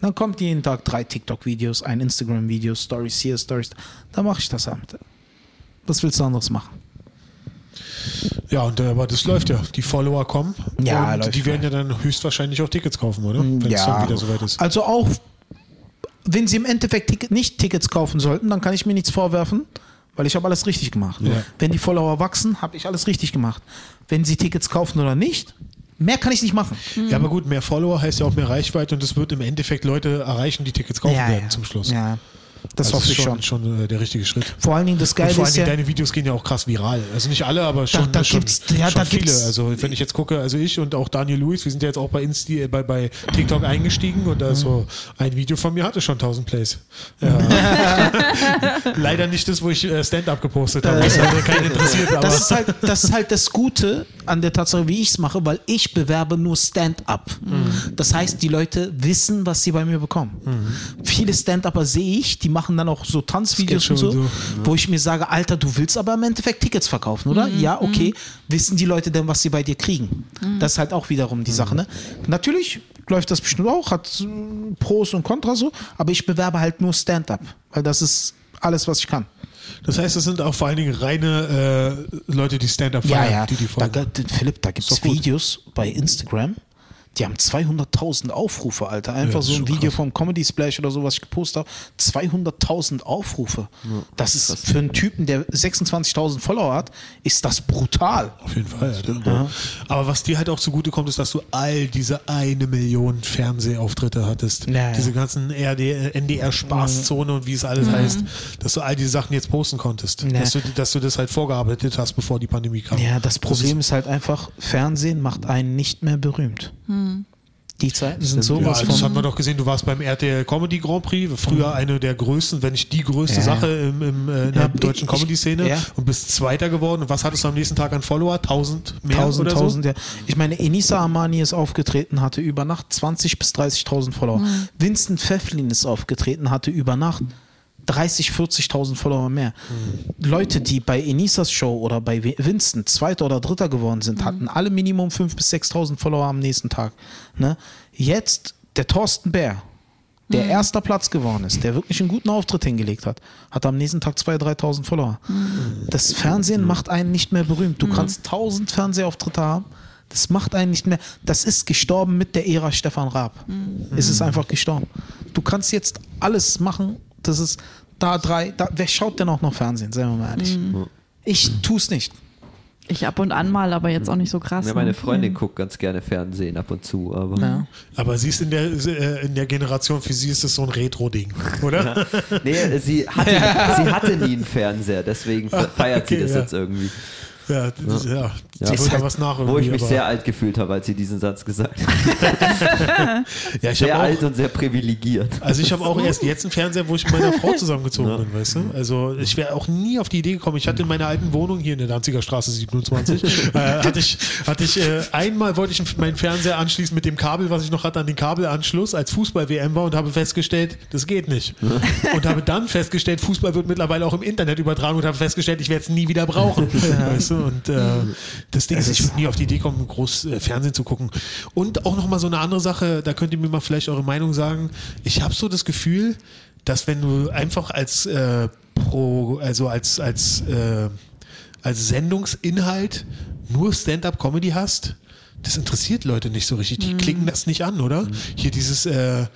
Dann kommt jeden Tag drei TikTok-Videos, ein Instagram-Video, Stories hier, Stories. da. Mache ich das halt. Was willst du anderes machen? Ja, und äh, aber das läuft ja. Die Follower kommen. Ja, und läuft die werden ja dann höchstwahrscheinlich auch Tickets kaufen, oder? Wenn es dann wieder soweit ist. Also auch, wenn sie im Endeffekt nicht Tickets kaufen sollten, dann kann ich mir nichts vorwerfen, weil ich habe alles richtig gemacht. Ja. Wenn die Follower wachsen, habe ich alles richtig gemacht. Wenn sie Tickets kaufen oder nicht, mehr kann ich nicht machen. Ja, aber gut, mehr Follower heißt ja auch mehr Reichweite und es wird im Endeffekt Leute erreichen, die Tickets kaufen werden zum Schluss. Ja, das also hoffe ist ich schon, schon. äh, der richtige Schritt. Vor allen Dingen das Und Geile vor allen Dingen, ja, deine Videos gehen ja auch krass viral. Also nicht alle, aber schon, da schon, gibt's- ja, schon da viele. gibt's- Also wenn ich jetzt gucke, also ich und auch Daniel Lewis, wir sind ja jetzt auch bei, Insti, äh, bei, bei TikTok eingestiegen und da ist so ein Video von mir hatte schon 1000 Plays. Ja. <laughs> Leider nicht das, wo ich äh, Stand-up gepostet habe. Das hat keinen interessiert, aber das ist, halt, das ist halt das Gute an der Tatsache, wie ich es mache, weil ich bewerbe nur Stand-up. Das heißt, die Leute wissen, was sie bei mir bekommen. Viele Stand-Upper sehe ich, die machen dann auch so Tanzvideos und so, und wo ich mir sage, Alter, du willst aber im Endeffekt Tickets verkaufen, oder? Ja, okay. Wissen die Leute denn, was sie bei dir kriegen? Das ist halt auch wiederum die Sache. Ne? Natürlich läuft das bestimmt auch, hat äh, Pros und Kontras so, aber ich bewerbe halt nur Stand-up, weil das ist alles, was ich kann. das heißt, es sind auch vor allen Dingen reine äh, Leute, die Stand-up Ja, feiern, ja. die die da, folgen. ga- Philipp, da gibt es. Videos bei Instagram, die haben 200.000 Aufrufe, Alter. Einfach das so ist ein Video krass. vom Comedy Splash oder so, was ich gepostet habe. 200.000 Aufrufe. das ist für einen Typen, der 26.000 Follower hat, ist das brutal. Auf jeden Fall. Ja. Aber was dir halt auch zugute kommt, ist, dass du all diese eine Million Fernsehauftritte hattest. Ja, ja. Diese ganzen RD, NDR-Spaßzone und wie es alles heißt, dass du all diese Sachen jetzt posten konntest. Ja. Dass, du, dass du das halt vorgearbeitet hast, bevor die Pandemie kam. Ja, das Problem ist halt einfach, Fernsehen macht einen nicht mehr berühmt. Die Zeiten sind Ja, sowas das von. hat man doch gesehen, du warst beim RTL Comedy Grand Prix, früher eine der größten, wenn nicht die größte Ja. Sache im, im, äh, in Ja, der deutschen ich- Comedy-Szene ja. und bist Zweiter geworden. Und was hattest du am nächsten Tag an Follower? 1000 mehr 1000, oder 1000, so? ja. Ich meine, Enisa Amani ist aufgetreten, hatte über Nacht 20.000 bis 30.000 Follower. Vincent Pfefflin ist aufgetreten, hatte über Nacht 30.000, 40.000 Follower mehr. Leute, die bei Enisas Show oder bei Vincent Zweiter oder Dritter geworden sind, hatten alle Minimum 5.000 bis 6.000 Follower am nächsten Tag. Ne? Jetzt der Thorsten Bär, der Mhm. erster Platz geworden ist, der wirklich einen guten Auftritt hingelegt hat, hat am nächsten Tag 2.000, 3.000 Follower. Mhm. Das Fernsehen macht einen nicht mehr berühmt. Du kannst 1000 Fernsehauftritte haben. Das macht einen nicht mehr. Das ist gestorben mit der Ära Stefan Raab. Mhm. Es ist einfach gestorben. Du kannst jetzt alles machen. Das ist da drei. Da, wer schaut denn auch noch Fernsehen? Seien wir mal ehrlich. Mhm. Ich tue es nicht. Ich ab und an mal, aber jetzt auch nicht so krass. Ja, meine ne? Freundin guckt ganz gerne Fernsehen ab und zu, aber Ja. Aber sie ist in der, äh, in der Generation, für sie ist das so ein Retro-Ding, <laughs> oder? nee, sie hatte, sie hatte nie einen Fernseher, deswegen fe- <laughs> feiert sie Okay, das ja. jetzt irgendwie. Ja, das, ja. Ja. Da halt- was nach. Wo ich mich aber- sehr alt gefühlt habe, als sie diesen Satz gesagt hat. <laughs> ja, ich Sehr alt auch, und sehr privilegiert. also ich habe auch erst jetzt einen Fernseher, wo ich mit meiner Frau zusammengezogen bin, weißt du? Also ich wäre auch nie auf die Idee gekommen. Ich hatte in meiner alten Wohnung hier in der Danziger Straße 27, <laughs> äh, hatte ich, hatte ich äh, einmal wollte ich meinen Fernseher anschließen mit dem Kabel, was ich noch hatte, an den Kabelanschluss, als Fußball-WM war und habe festgestellt, das geht nicht. Und habe dann festgestellt, Fußball wird mittlerweile auch im Internet übertragen und habe festgestellt, ich werde es nie wieder brauchen. <laughs> Weißt du? Und äh, das Ding ist, ich würde nie auf die Idee kommen, groß äh, Fernsehen zu gucken. Und auch nochmal so eine andere Sache, da könnt ihr mir mal vielleicht eure Meinung sagen. Ich habe so das Gefühl, dass wenn du einfach als äh, Pro, also als, als, äh, als Sendungsinhalt nur Stand-up-Comedy hast, das interessiert Leute nicht so richtig. Die klicken das nicht an, oder? Hier dieses äh,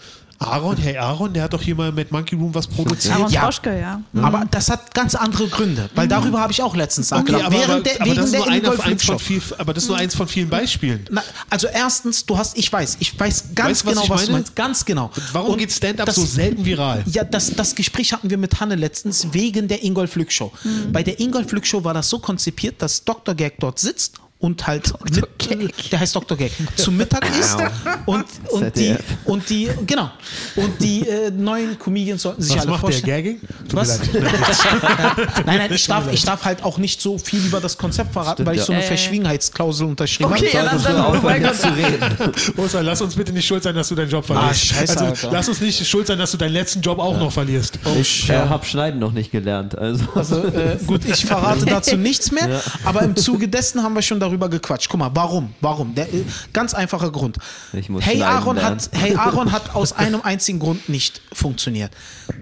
Aaron, hey Aaron, der hat doch hier mal mit Monkey Room was produziert. Aaron Ja. Froschke, ja. Aber das hat ganz andere Gründe, weil darüber habe ich auch letztens Okay, nachgedacht. aber, aber, der, aber das der einer viel, aber das ist nur eins von vielen Beispielen. Na, also erstens, du hast, ich weiß, ich weiß ganz Weißt was genau, ich was du meine? meinst. Ganz genau. Warum Und geht Stand-up so selten viral? Ja, das, das Gespräch hatten wir mit Hanne letztens wegen der Ingolf Lück Show. Mhm. Bei der Ingolf Lück Show war das so konzipiert, dass Dr. Gag dort sitzt und halt mit, der heißt Dr. Gag zum Mittag isst und, und die und die genau und die äh, neuen Comedians sollten sich Was alle macht der vorstellen. Gagging? Tut Was? <laughs> Nein, nein, ich darf, ich darf halt auch nicht so viel über das Konzept verraten, weil ich ja. so eine Äh. Verschwiegenheitsklausel unterschrieben Okay, ja, habe. dann, oh aufhören, zu reden. <laughs> Oster, lass uns bitte nicht schuld sein, dass du deinen Job verlierst. Ah, scheiße, also, Alter. lass uns nicht schuld sein, dass du deinen letzten Job auch noch verlierst. Ich äh, habe Schneiden noch nicht gelernt. Also, Also äh, gut, ich verrate dazu <laughs> nichts mehr, aber im Zuge dessen haben wir schon darüber gequatscht. Guck mal, warum? Warum? Der, äh, ganz einfacher Grund. Ich muss hey Aaron, lernen. hat, hey Aaron hat <laughs> aus einem einzigen Grund nicht funktioniert.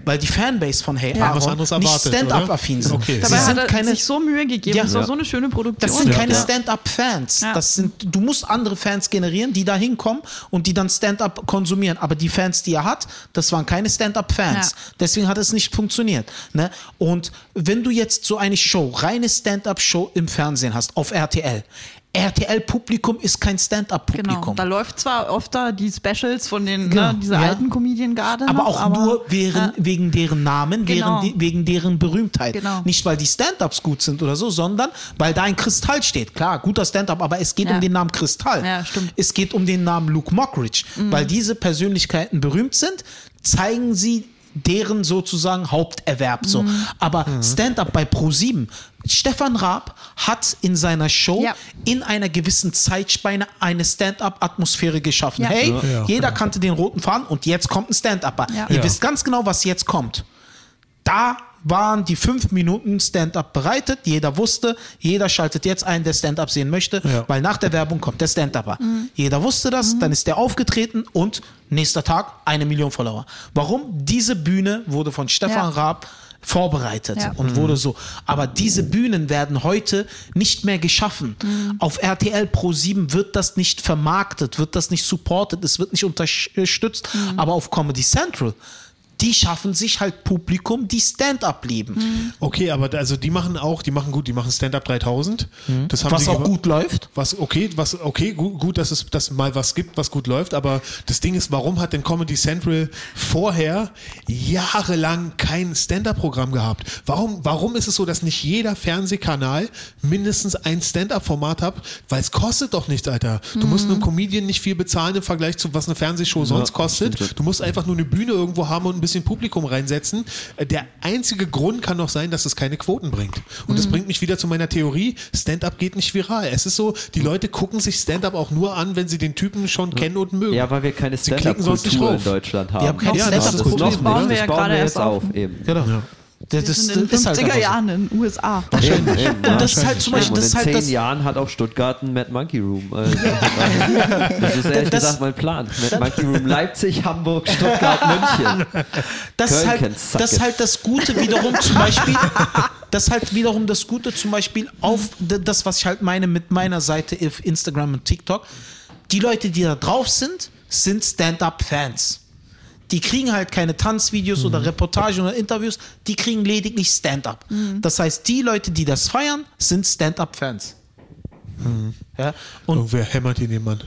Weil die Fanbase von Hey Ja. Aaron nicht Stand-up-affin sind. Okay. Sie Dabei sind hat er keine, sich so Mühe gegeben. Ja. das war so eine schöne Produktion. das sind keine Ja. Stand-up-Fans. Ja. Das sind, du musst andere Fans generieren, die da hinkommen und die dann Stand-up konsumieren. Aber die Fans, die er hat, das waren keine Stand-up-Fans. Ja. Deswegen hat es nicht funktioniert. Ne? Und wenn du jetzt so eine Show, reine Stand-up-Show im Fernsehen hast, auf RTL, RTL-Publikum ist kein Genau. Stand-up-Publikum. Da läuft zwar oft da die Specials von den, Genau. ne, dieser Ja. alten Comedian-Garde. aber noch, auch nur wegen, ja. wegen deren Namen, Genau. wegen, wegen deren Berühmtheit. Genau. Nicht, weil die Stand-Ups gut sind oder so, sondern weil da ein Kristall steht. Klar, guter Stand-Up, aber es geht Ja. um den Namen Kristall. Ja, stimmt. Es geht um den Namen Luke Mockridge. Weil diese Persönlichkeiten berühmt sind, zeigen sie deren sozusagen Haupterwerb so. Aber Stand-up bei Pro7, Stefan Raab hat in seiner Show Ja. in einer gewissen Zeitspanne eine Stand-up-Atmosphäre geschaffen. Ja. Hey, Ja. jeder kannte den roten Faden und jetzt kommt ein Stand-upper. Ja. Ihr Ja. wisst ganz genau, was jetzt kommt. Da waren die fünf Minuten Stand-up bereitet. Jeder wusste, jeder schaltet jetzt ein, der Stand-up sehen möchte, Ja. weil nach der Werbung kommt der Stand-upper. Jeder wusste das, dann ist der aufgetreten und nächster Tag eine Million Follower. Warum? Diese Bühne wurde von Stefan Ja. Raab vorbereitet Ja. und wurde so. Aber diese Bühnen werden heute nicht mehr geschaffen. Auf RTL Pro 7 wird das nicht vermarktet, wird das nicht supported, es wird nicht unterstützt. Aber auf Comedy Central, die schaffen sich halt Publikum, die Stand-up lieben. Okay, aber also die machen auch, die machen gut, die machen Stand-up 3000. Das haben Was auch gut läuft. Was okay, was okay, gut, gut, dass es dass mal was gibt, was gut läuft, aber das Ding ist, warum hat denn Comedy Central vorher jahrelang kein Stand-up-Programm gehabt? Warum warum ist es so, dass nicht jeder Fernsehkanal mindestens ein Stand-up-Format hat? Weil es kostet doch nichts, Alter. Du musst einem Comedian nicht viel bezahlen im Vergleich zu was eine Fernsehshow sonst kostet. Du musst einfach nur eine Bühne irgendwo haben und ein bisschen Publikum reinsetzen. Äh, Der einzige Grund kann doch sein, dass es keine Quoten bringt. Und Mhm. das bringt mich wieder zu meiner Theorie, Stand-up geht nicht viral. Es ist so, die Leute gucken sich Stand-up auch nur an, wenn sie den Typen schon kennen und mögen. ja, weil wir keine Stand-up-Kultur in. Deutschland haben. Wir haben keine Ja, das das Stand-up-Kultur. Problem. noch bauen wir Das ja gerade erst auf, auf. eben. Genau. Ja. Das, das, sind in den ist halt 50er einfach so. Jahren in den USA. Eben, eben, Und das ist halt zum Beispiel, das in ist halt zehn das, Jahren hat auch Stuttgart einen Mad Monkey Room. Also, das ist ehrlich Das- gesagt mein Plan. Mad Monkey Room Leipzig, Hamburg, Stuttgart, München. das ist halt, das ist halt das Gute wiederum zum Beispiel, das ist halt wiederum das Gute zum Beispiel auf das, was ich halt meine mit meiner Seite auf Instagram und TikTok. Die Leute, die da drauf sind, sind Stand-up-Fans. Die kriegen halt keine Tanzvideos oder Reportagen oder Interviews, die kriegen lediglich Stand-up. Das heißt, die Leute, die das feiern, sind Stand-up-Fans. Ja, und Irgendwer hämmert hier jemand.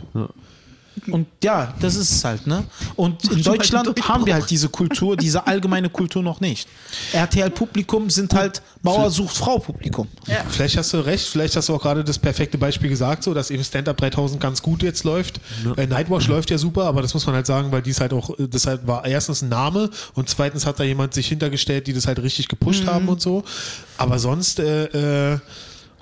Und ja, das ist es halt, ne? Und in Deutschland haben wir halt diese Kultur, diese allgemeine Kultur noch nicht. RTL-Publikum sind halt Bauer sucht Frau-Publikum. Vielleicht hast du recht, vielleicht hast du auch gerade das perfekte Beispiel gesagt, so dass eben Stand-Up 3000 ganz gut jetzt läuft. Äh, Nightwatch läuft ja super, aber das muss man halt sagen, weil dies halt auch, äh, das halt war erstens ein Name und zweitens hat da jemand sich hintergestellt, die das halt richtig gepusht haben und so. Aber sonst äh, äh,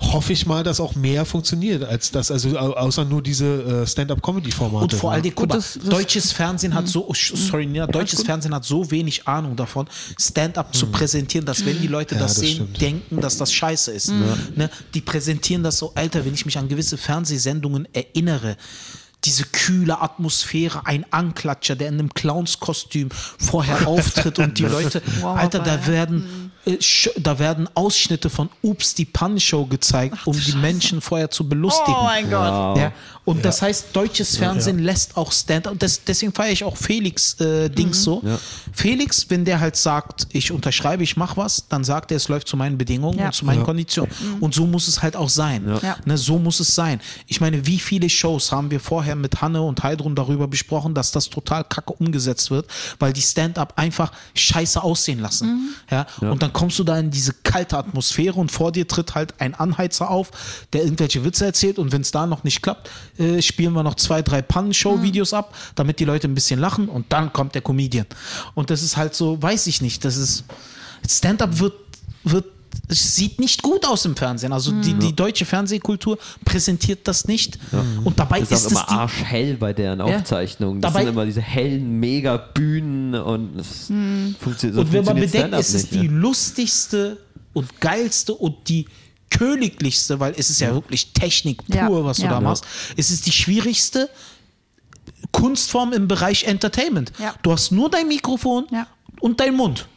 hoffe ich mal, dass auch mehr funktioniert als das, also au- außer nur diese äh, Stand-Up-Comedy-Formate. Und vor allem, guck Gut, mal, das- das- deutsches Fernsehen hat so, oh, sorry, Nina, deutsches Fernsehen hat so wenig Ahnung davon, Stand-up zu präsentieren, dass wenn die Leute Ja, das, das sehen, stimmt. denken, dass das scheiße ist. Ne? Die präsentieren das so, Alter, wenn ich mich an gewisse Fernsehsendungen erinnere, diese kühle Atmosphäre, ein Anklatscher, der in einem Clownskostüm vorher <laughs> auftritt und die Leute, Wow, Alter, da ja. werden, Sch- da werden Ausschnitte von Ups die Pan-Show gezeigt, um die Menschen vorher zu belustigen. Oh mein Gott. Ja, und das heißt, deutsches Fernsehen lässt auch Stand-up. Das, deswegen feiere ich auch Felix äh, Dings Mhm. so. Felix, wenn der halt sagt, ich unterschreibe, ich mache was, dann sagt er, es läuft zu meinen Bedingungen Ja. und zu meinen Ja. Konditionen. Und so muss es halt auch sein. Ja. Ne, so muss es sein. Ich meine, wie viele Shows haben wir vorher mit Hanne und Heidrun darüber besprochen, dass das total kacke umgesetzt wird, weil die Stand-up einfach scheiße aussehen lassen. Ja? Und dann kommst du da in diese kalte Atmosphäre und vor dir tritt halt ein Anheizer auf, der irgendwelche Witze erzählt und wenn es da noch nicht klappt, äh, spielen wir noch zwei, drei Pannenshow-Videos ab, damit die Leute ein bisschen lachen und dann kommt der Comedian. Und das ist halt so, weiß ich nicht, das ist, Stand-up wird, wird es sieht nicht gut aus im Fernsehen. Also die, die deutsche Fernsehkultur präsentiert das nicht. Und dabei Das ist, ist auch es immer die, arschhell bei deren Ja. Aufzeichnungen. Das Dabei- sind immer diese hellen Megabühnen und es funktioniert so Und wenn man bedenkt, es ist die ja. lustigste und geilste und die königlichste, weil es ist ja wirklich Technik pur, Ja, was du ja. da Ja. machst. Es ist die schwierigste Kunstform im Bereich Entertainment. Ja. Du hast nur dein Mikrofon Ja. und dein Mund.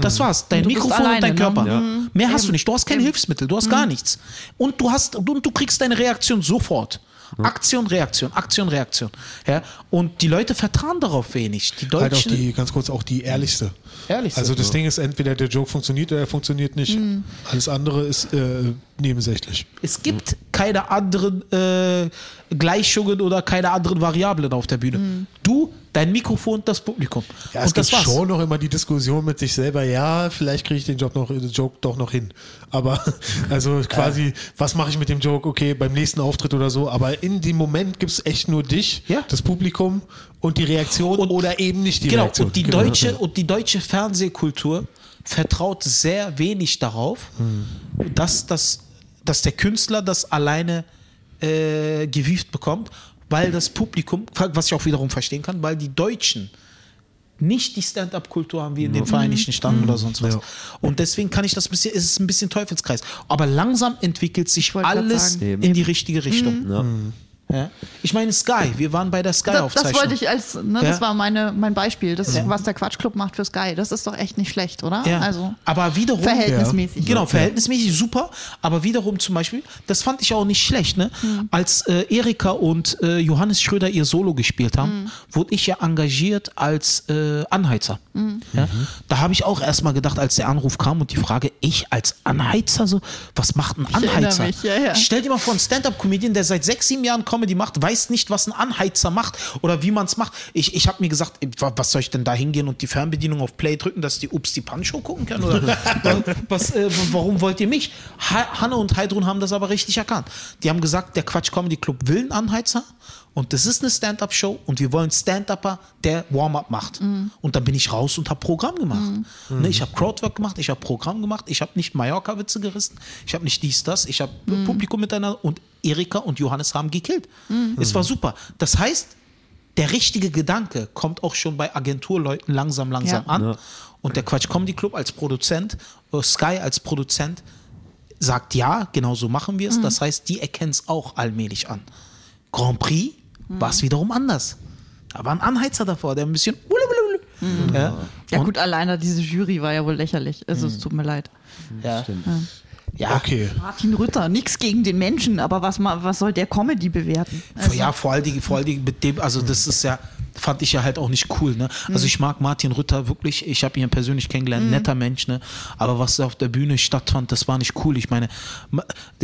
Das war's. Dein Mikrofon alleine, und dein ne? Körper. Ja. Mehr hast Eben. du nicht. Du hast kein Eben. Hilfsmittel. Du hast gar nichts. Und du hast und du kriegst deine Reaktion sofort. Aktion, Reaktion, Aktion, Reaktion. Ja? Und die Leute vertrauen darauf wenig. Die halt auch Deutschen. die, ganz kurz, auch die ehrlichste. Ehrlichste. Also das Ding ist, entweder der Joke funktioniert oder er funktioniert nicht. Alles andere ist äh, nebensächlich. Es gibt keine anderen äh, Gleichungen oder keine anderen Variablen auf der Bühne. Du, dein Mikrofon, das Publikum. Ja, es und das gibt war's. schon noch immer die Diskussion mit sich selber, ja, vielleicht kriege ich den Job noch, den Joke doch noch hin. Aber <laughs> also quasi, was mache ich mit dem Joke? Okay, beim nächsten Auftritt oder so. Aber in dem Moment gibt es echt nur dich, Ja. das Publikum und die Reaktion Und- oder eben nicht die genau, Reaktion. und die, Genau. deutsche, und die deutsche Fernsehkultur vertraut sehr wenig darauf, Hm. dass, das, dass der Künstler das alleine äh, gewieft bekommt, weil das Publikum, was ich auch wiederum verstehen kann, weil die Deutschen nicht die Stand-up-Kultur haben wie in den Vereinigten Staaten oder sonst was. Ja. Und deswegen kann ich das ein bisschen, ist es ein bisschen Teufelskreis. Aber langsam entwickelt sich alles sagen. in die richtige Richtung. Ja. Ja. Ich meine Sky, wir waren bei der Sky-Aufzeichnung. das wollte ich als, ne, Ja. das war meine, mein Beispiel, das, Ja. was der Quatschclub macht für Sky. Das ist doch echt nicht schlecht, oder? Ja. Also aber wiederum. verhältnismäßig. Genau, verhältnismäßig super, aber wiederum zum Beispiel, das fand ich auch nicht schlecht, ne? Hm. Als äh, Erika und äh, Johannes Schröder ihr Solo gespielt haben, Hm. wurde ich ja engagiert als äh, Anheizer. Hm. Ja? Da habe ich auch erstmal gedacht, als der Anruf kam und die Frage, ich als Anheizer, so, was macht ein Anheizer? mich, ja, ja. Stell dir mal vor, ein Stand-Up-Comedian, der seit sechs, sieben Jahren Comedy macht, weiß nicht, was ein Anheizer macht oder wie man es macht. Ich, ich habe mir gesagt, wa- was soll ich denn da hingehen und die Fernbedienung auf Play drücken, dass die Ups die Pan-Show gucken kann? Oder <laughs> was, äh, warum wollt ihr mich? Ha Hanne und Heidrun haben das aber richtig erkannt. Die haben gesagt, der Quatsch Comedy Club will einen Anheizer und das ist eine Stand-Up-Show und wir wollen Stand-Upper, der Warm-up macht. Und dann bin ich raus und habe Programm gemacht. Ne, ich habe Crowdwork gemacht, ich habe Programm gemacht, ich habe nicht Mallorca-Witze gerissen, ich habe nicht dies, das, ich habe Publikum miteinander und Erika und Johannes haben gekillt. Es war super. Das heißt, der richtige Gedanke kommt auch schon bei Agenturleuten langsam, langsam Ja. an. Und der Quatsch Comedy Club als Produzent, äh, Sky als Produzent sagt ja, genau so machen wir es. Das heißt, die erkennen es auch allmählich an. Grand Prix war es wiederum anders. Da war ein Anheizer davor, der ein bisschen. Ja, Ja Und- gut, alleine diese Jury war ja wohl lächerlich. Also es tut mir leid. ja. Ja. Okay. Martin Rütter, nichts gegen den Menschen, aber was, was soll der Comedy bewerten? Also, ja, vor allen Dingen, vor allen Dingen mit dem, also das ist ja, fand ich ja halt auch nicht cool, ne? Also ich mag Martin Rütter wirklich, ich habe ihn persönlich kennengelernt, netter Mensch, ne? Aber was auf der Bühne stattfand, das war nicht cool. Ich meine,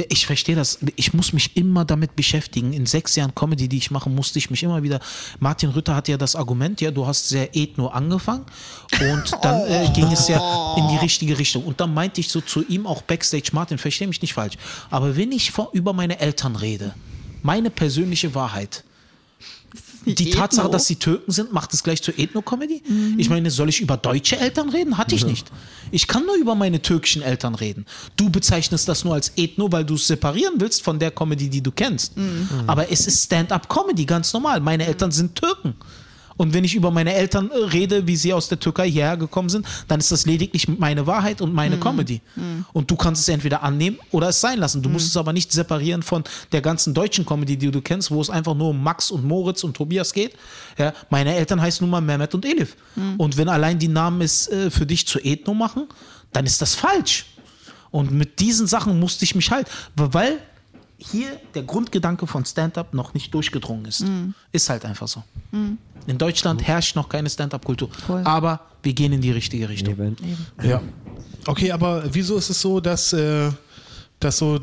ich verstehe das, ich muss mich immer damit beschäftigen. In sechs Jahren Comedy, die ich mache, musste ich mich immer wieder. Martin Rütter hat ja das Argument, ja, du hast sehr ethno angefangen und dann äh, ging es ja in die richtige Richtung. Und dann meinte ich so zu ihm auch Backstage, Martin, verstehe mich nicht falsch, aber wenn ich vor, über meine Eltern rede, meine persönliche Wahrheit, die Tatsache, Ethno? dass sie Türken sind, macht es gleich zur Ethno-Comedy? Ich meine, soll ich über deutsche Eltern reden? Hatte ich nicht. Ich kann nur über meine türkischen Eltern reden. Du bezeichnest das nur als Ethno, weil du es separieren willst von der Comedy, die du kennst. Aber es ist Stand-up-Comedy, ganz normal. Meine Eltern sind Türken. Und wenn ich über meine Eltern äh, rede, wie sie aus der Türkei hierher gekommen sind, dann ist das lediglich meine Wahrheit und meine Comedy. Und du kannst es entweder annehmen oder es sein lassen. Du musst es aber nicht separieren von der ganzen deutschen Comedy, die du kennst, wo es einfach nur um Max und Moritz und Tobias geht. Ja, meine Eltern heißen nun mal Mehmet und Elif. Und wenn allein die Namen es äh, für dich zu Ethno machen, dann ist das falsch. Und mit diesen Sachen musste ich mich halt, weil hier der Grundgedanke von Stand-up noch nicht durchgedrungen ist. Ist halt einfach so. In Deutschland herrscht noch keine Stand-up-Kultur. Aber wir gehen in die richtige Richtung. Eben. Ja. Okay, aber wieso ist es so, dass, äh, dass so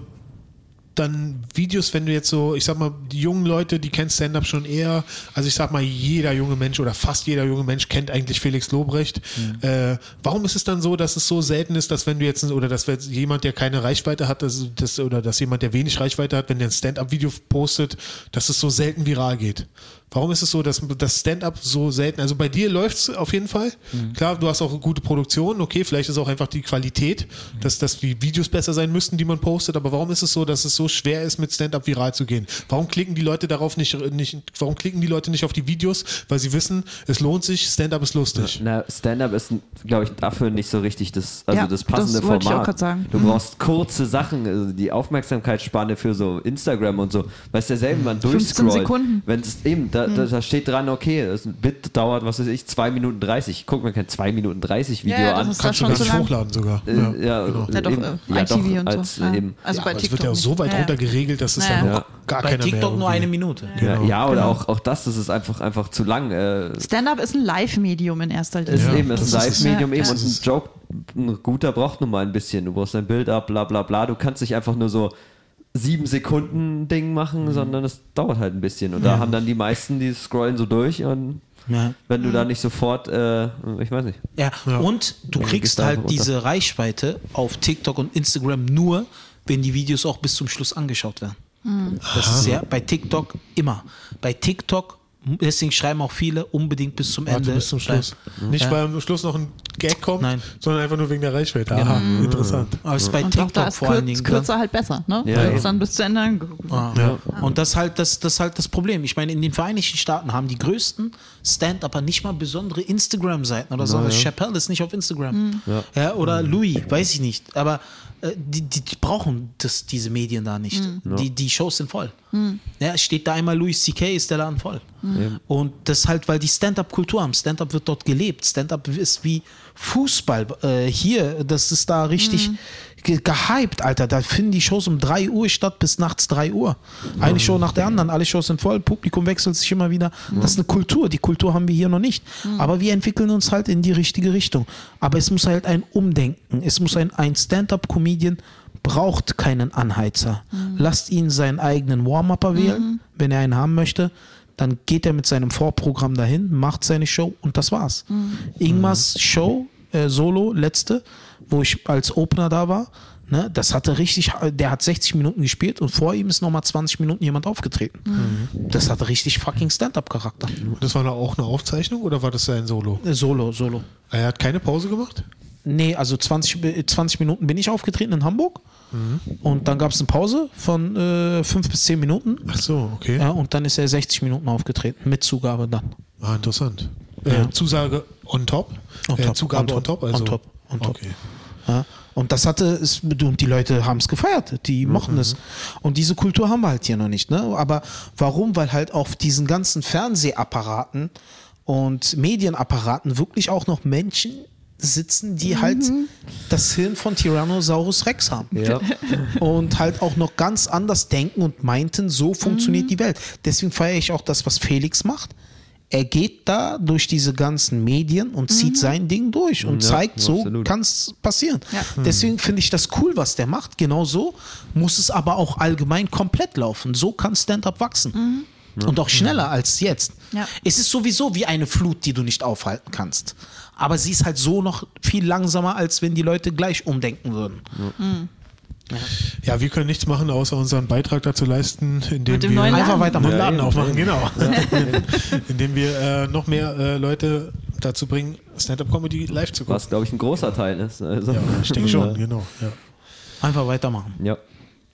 dann Videos, wenn du jetzt so, ich sag mal, die jungen Leute, die kennen Stand-Up schon eher, also ich sag mal, jeder junge Mensch oder fast jeder junge Mensch kennt eigentlich Felix Lobrecht. Äh, warum ist es dann so, dass es so selten ist, dass wenn du jetzt, oder dass jemand, der keine Reichweite hat, dass, dass, oder dass jemand, der wenig Reichweite hat, wenn der ein Stand-Up-Video postet, dass es so selten viral geht? Warum ist es so, dass das Stand-up so selten, also bei dir läuft es auf jeden Fall. Klar, du hast auch gute Produktion, okay, vielleicht ist auch einfach die Qualität, dass, dass die Videos besser sein müssten, die man postet, aber warum ist es so, dass es so schwer ist, mit Stand-up viral zu gehen? Warum klicken die Leute darauf nicht, nicht warum klicken die Leute nicht auf die Videos? Weil sie wissen, es lohnt sich, Stand-up ist lustig. Na, Stand-up ist, glaube ich, dafür nicht so richtig das, also Ja, das passende das wollte ich auch Format. Du brauchst kurze Sachen, also die Aufmerksamkeitsspanne für so Instagram und so. Weißt du ja selber, man 15 durchscrollt. Sekunden. Wenn es eben, da, da, da steht dran, okay, das Bit dauert, was weiß ich, 2 Minuten 30. Guck mir kein 2 Minuten 30 Video Ja, das an. Kannst du lang. hochladen sogar. Äh, ja, Ja, doch, eben, äh, ja, doch, ITV und als, so. Ja. Eben, Also Ja, bei aber es TikTok wird ja so weit Ja, ja. runter geregelt, dass es Ja, dann ja. auch gar Bei keiner mehr TikTok nur eine Minute. ja, ja, oder Genau. auch, auch das, das ist einfach, einfach zu lang. Äh, Stand-up ist ein Live-Medium in erster Linie. ist Ja, eben, es ist ein das. Live-Medium Ja, eben ja. und ein Joke, ein guter braucht nun mal ein bisschen. Du brauchst ein Bild ab, bla bla bla. Du kannst nicht einfach nur so sieben Sekunden Ding machen, Mhm. sondern es dauert halt ein bisschen. Und da haben dann die meisten, die scrollen so durch und Ja. wenn du da Mhm. nicht sofort, äh, ich weiß nicht. Ja, und du Ja, kriegst halt runter. diese Reichweite auf TikTok und Instagram nur, wenn die Videos auch bis zum Schluss angeschaut werden. Das ist ja bei TikTok immer. Bei TikTok, deswegen schreiben auch viele unbedingt bis zum Warte Ende. bis zum Schluss. bleiben. Nicht, Ja. weil am Schluss noch ein Gag kommt, Nein. sondern einfach nur wegen der Reichweite. Aha, interessant. Aber es ist bei Und da TikTok ist vor allen Dingen. kürzer halt besser, ne? Ja, Weil ja. es dann bis zu Ende angeguckt. Ah. Ja. Und das ist halt das, das halt das Problem. Ich meine, in den Vereinigten Staaten haben die größten Stand-Upper nicht mal besondere Instagram-Seiten oder so. Chappelle ist nicht auf Instagram. Ja. oder Louis, weiß ich nicht. Aber die, die, die brauchen das, diese Medien da nicht. Die, die Shows sind voll. Ja, steht da einmal Louis C.K., ist der Laden voll. Und das ist halt, weil die Stand-Up-Kultur haben. Stand-Up wird dort gelebt. Stand-Up ist wie Fußball. Äh, hier, das ist da richtig ge gehypt, Alter. Da finden die Shows um 3 Uhr statt bis nachts 3 Uhr. Eine Show nach der anderen, alle Shows sind voll, Publikum wechselt sich immer wieder. Das ist eine Kultur. Die Kultur haben wir hier noch nicht. Aber wir entwickeln uns halt in die richtige Richtung. Aber es muss halt ein Umdenken. Es muss ein, ein Stand-up-Comedian braucht keinen Anheizer. Lasst ihn seinen eigenen Warm-Upper wählen, wenn er einen haben möchte. Dann geht er mit seinem Vorprogramm dahin, macht seine Show und das war's. Ingmars Show, äh, Solo, letzte, wo ich als Opener da war, ne, das hatte richtig, der hat 60 Minuten gespielt und vor ihm ist nochmal 20 Minuten jemand aufgetreten. Das hatte richtig fucking Stand-up-Charakter. Das war auch eine Aufzeichnung oder war das sein Solo? Äh, Solo, Solo. Er hat keine Pause gemacht? Nee, also 20, äh, 20 Minuten bin ich aufgetreten in Hamburg Und dann gab es eine Pause von äh, fünf bis zehn Minuten. Ach so, okay. Ja, und dann ist er 60 Minuten aufgetreten, mit Zugabe dann. Ah, interessant. Ja. Äh, Zusage on top? On äh, top, Zugabe on on top? top, Also, on top, on top. Okay. Ja, und das hatte es, und die Leute haben es gefeiert, die mochten es. Und diese Kultur haben wir halt hier noch nicht. Ne? Aber warum? Weil halt auf diesen ganzen Fernsehapparaten und Medienapparaten wirklich auch noch Menschen sitzen, die halt das Hirn von Tyrannosaurus Rex haben. Ja. <laughs> Und halt auch noch ganz anders denken und meinten, so funktioniert die Welt. Deswegen feiere ich auch das, was Felix macht. Er geht da durch diese ganzen Medien und zieht sein Ding durch und Ja, zeigt, so kann es passieren. Ja. Deswegen finde ich das cool, was der macht. Genau so muss es aber auch allgemein komplett laufen. So kann Stand-up wachsen. Und auch schneller als jetzt. Ja. Es ist sowieso wie eine Flut, die du nicht aufhalten kannst. Aber sie ist halt so noch viel langsamer, als wenn die Leute gleich umdenken würden. Ja, wir können nichts machen, außer unseren Beitrag dazu leisten, indem wir neuen Einfach weitermachen. einen Laden Ja, aufmachen, genau. <laughs> indem wir äh, noch mehr äh, Leute dazu bringen, Stand-Up-Comedy live zu gucken. Was, glaube ich, ein großer Teil ist. Also, Ja, ich denke schon, genau. Ja. Einfach weitermachen. ja.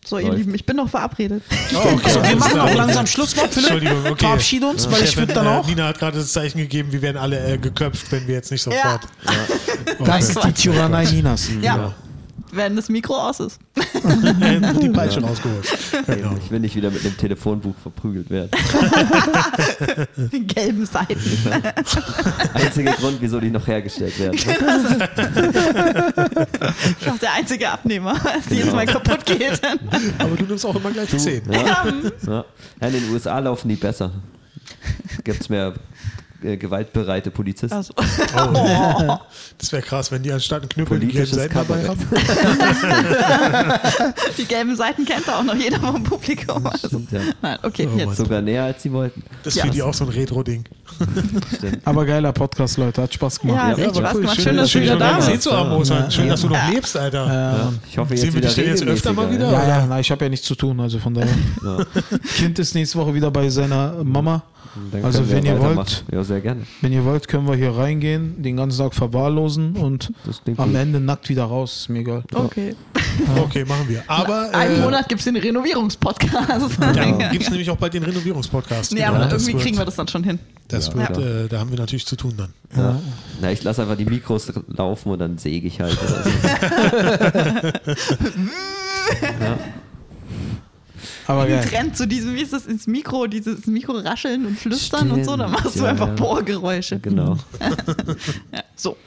So, ihr Läuft. Lieben, ich bin noch verabredet. Oh, okay. Also wir machen auch langsam Schlusswort, Philipp. Entschuldigung, okay. <laughs> Verabschiede uns, weil ich würde dann äh, auch. Nina hat gerade das Zeichen gegeben, wir werden alle äh, geköpft, wenn wir jetzt nicht sofort. Das ist die Tyrannei Ninas. Ja. Wenn das Mikro aus ist. die Peitsche rausgeholt. <laughs> Genau. Ich will nicht wieder mit einem Telefonbuch verprügelt werden. Die <laughs> gelben Seiten. Einziger Grund, wieso die noch hergestellt werden. <laughs> Ich auch der einzige Abnehmer, als die jetzt mal kaputt geht. Aber du nimmst auch immer gleich 10. Ja. Ja. Ja, in den USA laufen die besser. Gibt es mehr äh, gewaltbereite Polizisten. Also, Oh. Das wäre krass, wenn die anstatt einen Knüppel die gelben Seiten dabei haben. <laughs> die gelben Seiten kennt auch noch jeder vom Publikum. Also, Stimmt, ja. nein, okay, Oh jetzt. Sogar näher, als sie wollten. Das ist Ja. für die auch so ein Retro-Ding. Aber geiler Podcast, Leute. Hat Spaß gemacht. Ja, hat Ja, echt Spaß cool. gemacht. Schön, Schön, dass du schön, wieder da mal gesehen warst. zu haben, Osan. Schön, dass du noch Ja. lebst, Alter. Ja. Ich hoffe, jetzt Sehen wir wieder dich denn jetzt öfter mal wieder? Ja, ja, na, ich habe ja nichts zu tun, also von daher. Ja. Kind ist nächste Woche wieder bei seiner Mama. Dann Also wenn ihr wollt, Ja, sehr gerne. wenn ihr wollt, können wir hier reingehen, den ganzen Tag verwahrlosen und Das klingt am gut. Ende nackt wieder raus. Ist mir egal. Okay. Okay, machen wir. Aber Einen äh, Monat gibt es den Renovierungspodcast. dann gibt es nämlich auch bald den Renovierungspodcast. Nee, Genau, aber das irgendwie wird- kriegen wir das dann schon hin. Das Ja, wird, äh, da haben wir natürlich zu tun dann. Ja. Na, ich lasse einfach die Mikros laufen und dann säge ich halt. Oder so. <laughs> ja. Aber geil. Trend zu diesem, wie ist das, ins Mikro, dieses Mikro rascheln und flüstern und so, dann Stimmt, machst du ja, einfach ja. Bohrgeräusche. Genau. <laughs> Ja, so.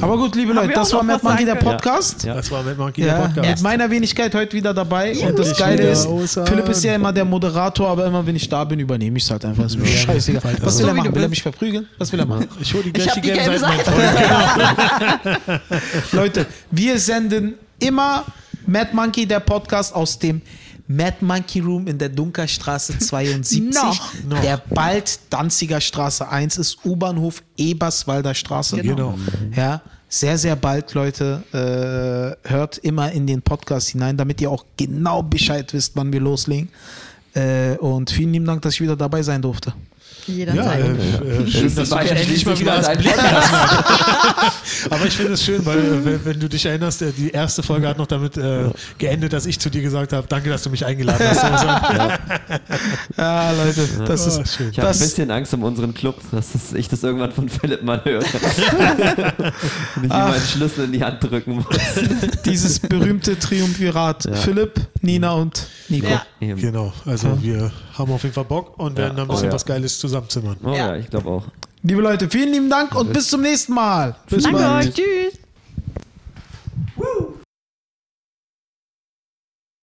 Aber gut, liebe Leute, das war Mad Monkey, der? Podcast. Ja. Das war mit Monkey Ja, der Podcast. mit meiner Wenigkeit heute wieder dabei. Und das Geile ist. Philipp ist ja immer der Moderator, aber immer wenn ich da bin, übernehme ich es halt einfach. Ist mir scheißegal. Was will So er machen? du Will er mich verprügeln? Was will er machen? Ich hole die Ich gleich hab die die gelben gelbe Seiten. Seite. mein Freund. <laughs> <laughs> Leute, wir senden immer Mad Monkey, der Podcast aus dem Mad Monkey Room in der Dunkerstraße 72, <laughs> Noch. Noch. der bald Danziger Straße 1 ist, U-Bahnhof Eberswalder Straße. Genau. Ja, sehr, sehr bald, Leute. Äh, hört immer in den Podcast hinein, damit ihr auch genau Bescheid wisst, wann wir loslegen. Äh, und vielen lieben Dank, dass ich wieder dabei sein durfte. Ja, Jederzeit. äh, äh, schön, dass du dich ja endlich mal wieder hast blicken lassen. Aber ich finde es schön, weil äh, wenn, wenn du dich erinnerst, äh, die erste Folge hat noch damit äh, geendet, dass ich zu dir gesagt habe, danke, dass du mich eingeladen hast. Also, <laughs> Ja, Leute, das Oh, ist schön. Ich habe ein bisschen Angst um unseren Club, dass das, ich das irgendwann von Philipp mal höre. <laughs> <laughs> Und ich ihm meinen Schlüssel in die Hand drücken muss. dieses berühmte Triumvirat. Philipp, Nina und Nico. Ja. Genau, also wir haben auf jeden Fall Bock und werden da ein Oh bisschen ja. was Geiles zusammenzimmern. Oh Ja. ja, ich glaube auch. Liebe Leute, vielen lieben Dank und bis zum nächsten Mal. Bis Danke bald. euch. Tschüss.